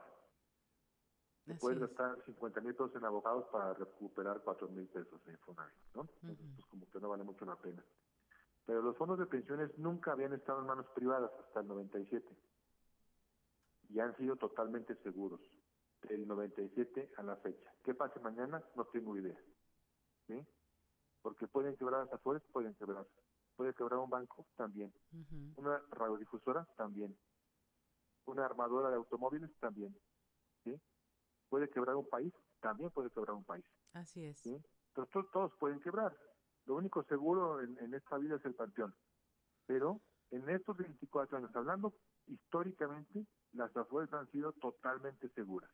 puedes gastar 50 mil pesos en abogados para recuperar 4 mil pesos en Infonavit, ¿no? pues como que no vale mucho la pena. Pero los fondos de pensiones nunca habían estado en manos privadas hasta el 97 y han sido totalmente seguros del 97 a la fecha. ¿Qué pase mañana? No tengo idea. ¿Sí? Porque pueden quebrar las afores, pueden quebrar. Puede quebrar un banco, también. Una radiodifusora, también. Una armadora de automóviles, también. ¿Sí? Puede quebrar un país, también puede quebrar un país. Así es. ¿Sí? Entonces todos, pueden quebrar. Lo único seguro en, esta vida es el panteón. Pero en estos 24 años, hablando históricamente, las afores han sido totalmente seguras.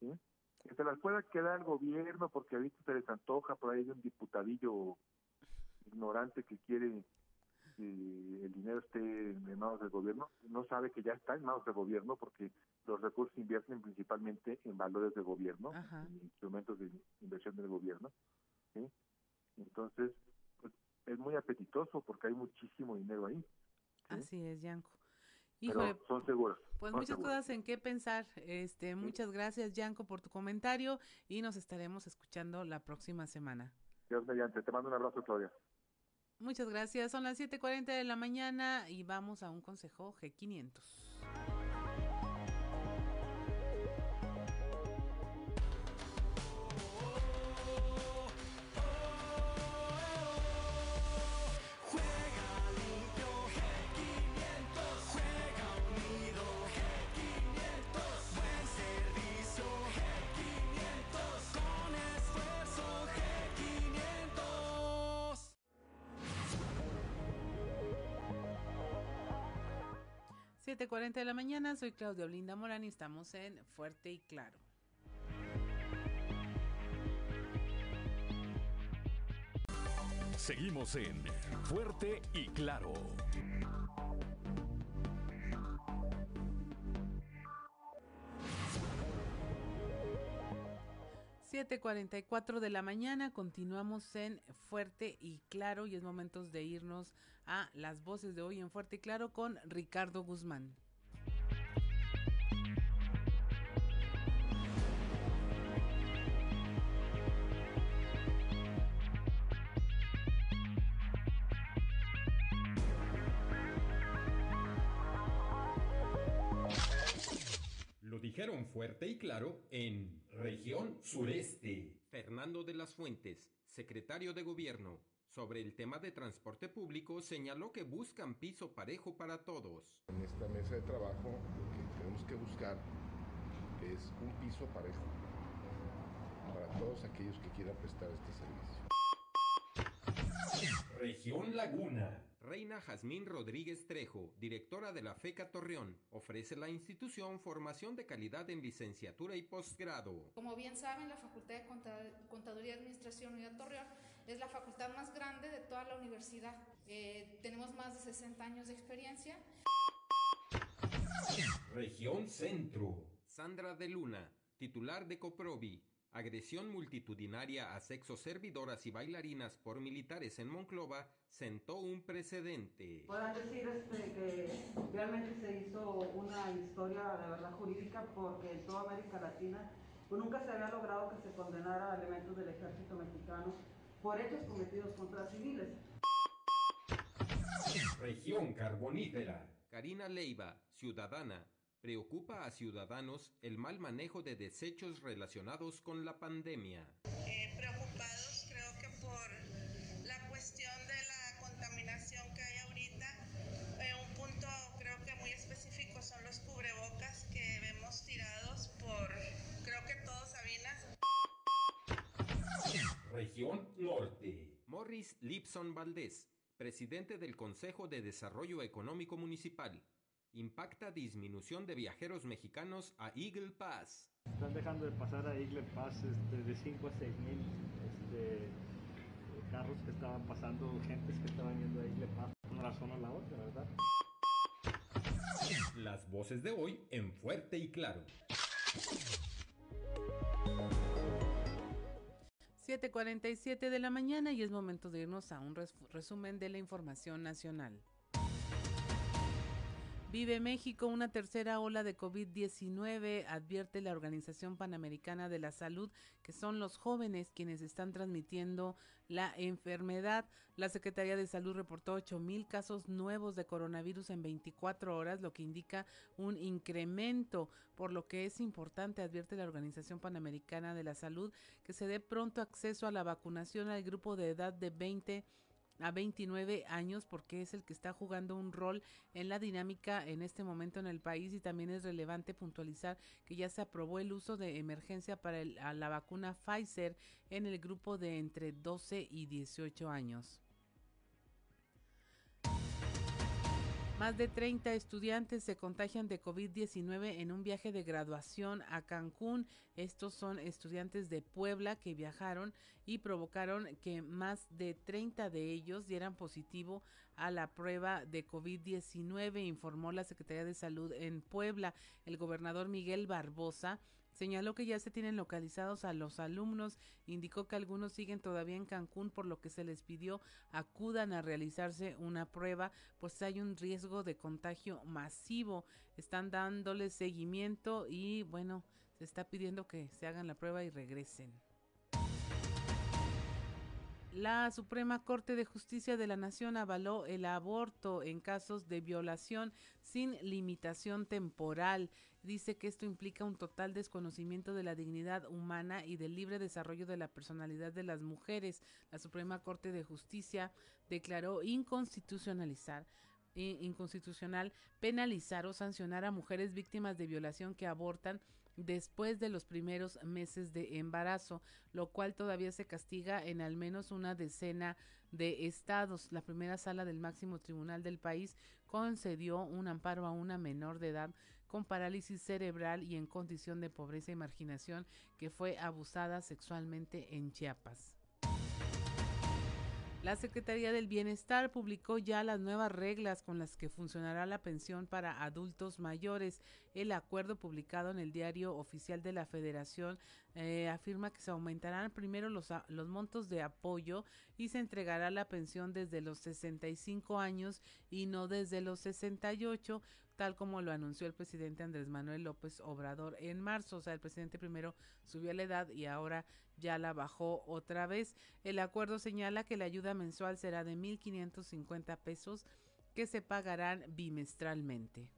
¿sí? Que se las pueda quedar el gobierno porque ahorita se les antoja, por ahí hay un diputadillo ignorante que quiere que el dinero esté en manos del gobierno, no sabe que ya está en manos del gobierno porque los recursos invierten principalmente en valores de gobierno, en instrumentos de inversión del gobierno. Entonces, pues, es muy apetitoso porque hay muchísimo dinero ahí. Así es, Yanko son seguros. Pues muchas cosas en qué pensar. Este, muchas gracias, Yanko, por tu comentario y nos estaremos escuchando la próxima semana. Dios mediante. Te mando un abrazo, Claudia. Muchas gracias. Son las 7:40 de la mañana y vamos a un consejo G500. 7.40 de la mañana, soy Claudia Olinda Morán y estamos en Fuerte y Claro. Seguimos en Fuerte y Claro. 7:44 de la mañana, continuamos en Fuerte y Claro y es momento de irnos a las voces de hoy en Fuerte y Claro con Ricardo Guzmán. Fuerte y claro en región sureste. Fernando de las Fuentes, secretario de gobierno, sobre el tema de transporte público, señaló que buscan piso parejo para todos. En esta mesa de trabajo lo que tenemos que buscar es un piso parejo para todos aquellos que quieran prestar este servicio. Región Laguna. Reina Jazmín Rodríguez Trejo, directora de la FECA Torreón, ofrece la institución formación de calidad en licenciatura y posgrado. Como bien saben, la Facultad de Contaduría y Administración Unidad Torreón es la facultad más grande de toda la universidad. Eh, tenemos más de 60 años de experiencia. Región Centro. Sandra de Luna, titular de Coprovi, agresión multitudinaria a sexo servidoras y bailarinas por militares en Monclova sentó un precedente. Puedan decir este, que realmente se hizo una historia de verdad jurídica porque en toda América Latina pues, nunca se había logrado que se condenara a elementos del ejército mexicano por hechos cometidos contra civiles. Región carbonífera. Karina Leiva, ciudadana, preocupa a ciudadanos el mal manejo de desechos relacionados con la pandemia. Eh, preocupados creo que por la cuestión de la contaminación que hay ahorita. Eh, un punto creo que muy específico son los cubrebocas que vemos tirados por creo que todos Sabinas. Región Norte. Morris Lipson Valdés, presidente del Consejo de Desarrollo Económico Municipal impacta disminución de viajeros mexicanos a Eagle Pass. Están dejando de pasar a Eagle Pass este, de 5 a 6 mil este, carros que estaban pasando, gentes que estaban yendo a Eagle Pass, una razón a la otra, ¿verdad? Las voces de hoy en fuerte y claro. 7:47 de la mañana y es momento de irnos a un resumen de la información nacional. Vive México una tercera ola de COVID-19, advierte la Organización Panamericana de la Salud, que son los jóvenes quienes están transmitiendo la enfermedad. La Secretaría de Salud reportó 8 mil casos nuevos de coronavirus en 24 horas, lo que indica un incremento, por lo que es importante, advierte la Organización Panamericana de la Salud, que se dé pronto acceso a la vacunación al grupo de edad de 20 a 29 años porque es el que está jugando un rol en la dinámica en este momento en el país y también es relevante puntualizar que ya se aprobó el uso de emergencia para la vacuna Pfizer en el grupo de entre 12 y 18 años. Más de 30 estudiantes se contagian de COVID-19 en un viaje de graduación a Cancún. Estos son estudiantes de Puebla que viajaron y provocaron que más de 30 de ellos dieran positivo a la prueba de COVID-19, informó la Secretaría de Salud en Puebla. El gobernador Miguel Barbosa Señaló que ya se tienen localizados a los alumnos, indicó que algunos siguen todavía en Cancún, por lo que se les pidió acudan a realizarse una prueba, pues hay un riesgo de contagio masivo. Están dándoles seguimiento y bueno, se está pidiendo que se hagan la prueba y regresen. La Suprema Corte de Justicia de la Nación avaló el aborto en casos de violación sin limitación temporal. Dice que esto implica un total desconocimiento de la dignidad humana y del libre desarrollo de la personalidad de las mujeres. La Suprema Corte de Justicia declaró inconstitucionalizar inconstitucional penalizar o sancionar a mujeres víctimas de violación que abortan después de los primeros meses de embarazo, lo cual todavía se castiga en al menos una decena de estados. La primera sala del máximo tribunal del país concedió un amparo a una menor de edad con parálisis cerebral y en condición de pobreza y marginación que fue abusada sexualmente en Chiapas. La Secretaría del Bienestar publicó ya las nuevas reglas con las que funcionará la pensión para adultos mayores. El acuerdo publicado en el diario oficial de la Federación eh, afirma que se aumentarán primero los, los montos de apoyo y se entregará la pensión desde los 65 años y no desde los 68 tal como lo anunció el presidente Andrés Manuel López Obrador en marzo. O sea, el presidente primero subió la edad y ahora ya la bajó otra vez. El acuerdo señala que la ayuda mensual será de 1.550 pesos que se pagarán bimestralmente.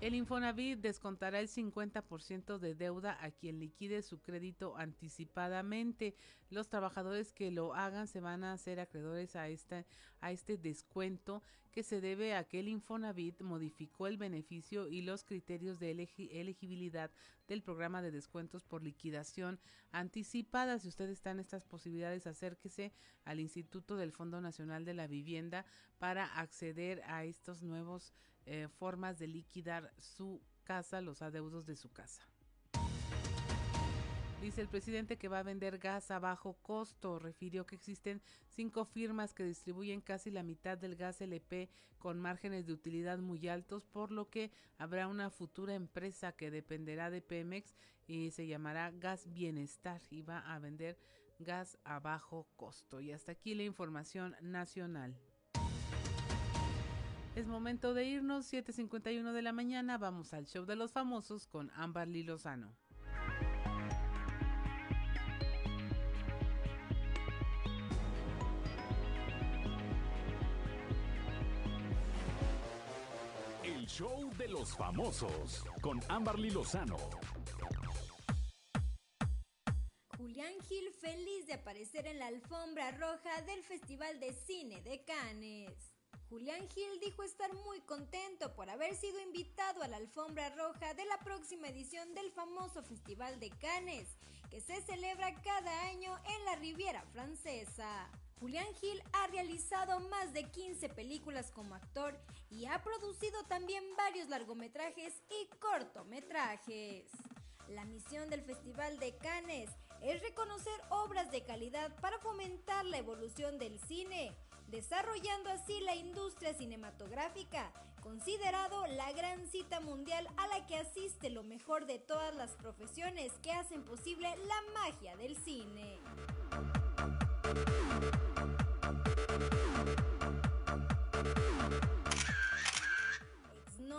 El Infonavit descontará el 50% de deuda a quien liquide su crédito anticipadamente. Los trabajadores que lo hagan se van a hacer acreedores a, este descuento que se debe a que el Infonavit modificó el beneficio y los criterios de elegibilidad del programa de descuentos por liquidación anticipada. Si usted está en estas posibilidades, acérquese al Instituto del Fondo Nacional de la Vivienda para acceder a estos nuevos eh, formas de liquidar su casa, los adeudos de su casa. Dice el presidente que va a vender gas a bajo costo. Refirió que existen cinco firmas que distribuyen casi la mitad del gas LP con márgenes de utilidad muy altos, por lo que habrá una futura empresa que dependerá de Pemex y se llamará Gas Bienestar y va a vender gas a bajo costo. Y hasta aquí la información nacional. Es momento de irnos, 7.51 de la mañana, vamos al show de los famosos con Amberly Lozano. El show de los famosos con Amberly Lozano. Julián Gil feliz de aparecer en la alfombra roja del Festival de Cine de Cannes. Julián Gil dijo estar muy contento por haber sido invitado a la alfombra roja de la próxima edición del famoso Festival de Cannes, que se celebra cada año en la Riviera Francesa. Julián Gil ha realizado más de 15 películas como actor y ha producido también varios largometrajes y cortometrajes. La misión del Festival de Cannes es reconocer obras de calidad para fomentar la evolución del cine, desarrollando así la industria cinematográfica, considerado la gran cita mundial a la que asiste lo mejor de todas las profesiones que hacen posible la magia del cine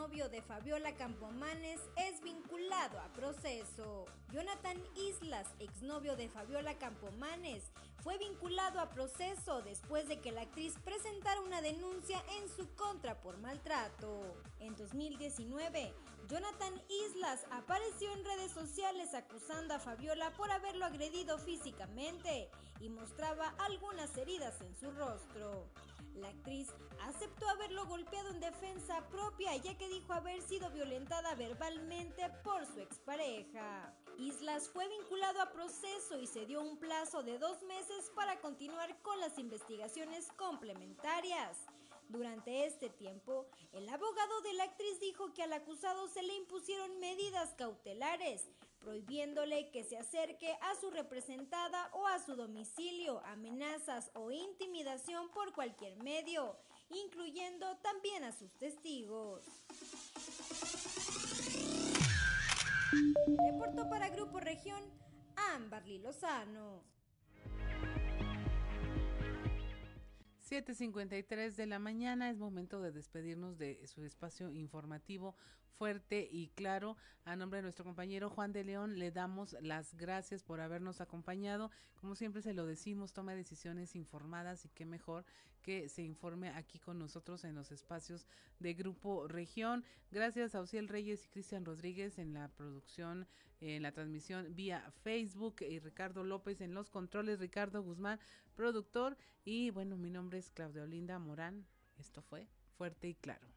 novio de Fabiola Campomanes, es vinculado a proceso. Jonathan Islas, exnovio de Fabiola Campomanes, fue vinculado a proceso después de que la actriz presentara una denuncia en su contra por maltrato. En 2019, Jonathan Islas apareció en redes sociales acusando a Fabiola por haberlo agredido físicamente y mostraba algunas heridas en su rostro. La actriz aceptó haberlo golpeado en defensa propia ya que dijo haber sido violentada verbalmente por su expareja. Islas fue vinculado a proceso y se dio un plazo de dos meses para continuar con las investigaciones complementarias. Durante este tiempo, el abogado de la actriz dijo que al acusado se le impusieron medidas cautelares, prohibiéndole que se acerque a su representada o a su domicilio, amenazas o intimidación por cualquier medio, incluyendo también a sus testigos. Reportó para Grupo Región Amberly Lozano. 7.53 de la mañana es momento de despedirnos de su espacio informativo fuerte y claro. A nombre de nuestro compañero Juan de León le damos las gracias por habernos acompañado. Como siempre se lo decimos, toma decisiones informadas y qué mejor que se informe aquí con nosotros en los espacios de Grupo Región. Gracias a Ociel Reyes y Cristian Rodríguez en la producción, en la transmisión vía Facebook y Ricardo López en los controles, Ricardo Guzmán, productor. Y bueno, mi nombre es Claudia Olinda Morán. Esto fue Fuerte y Claro.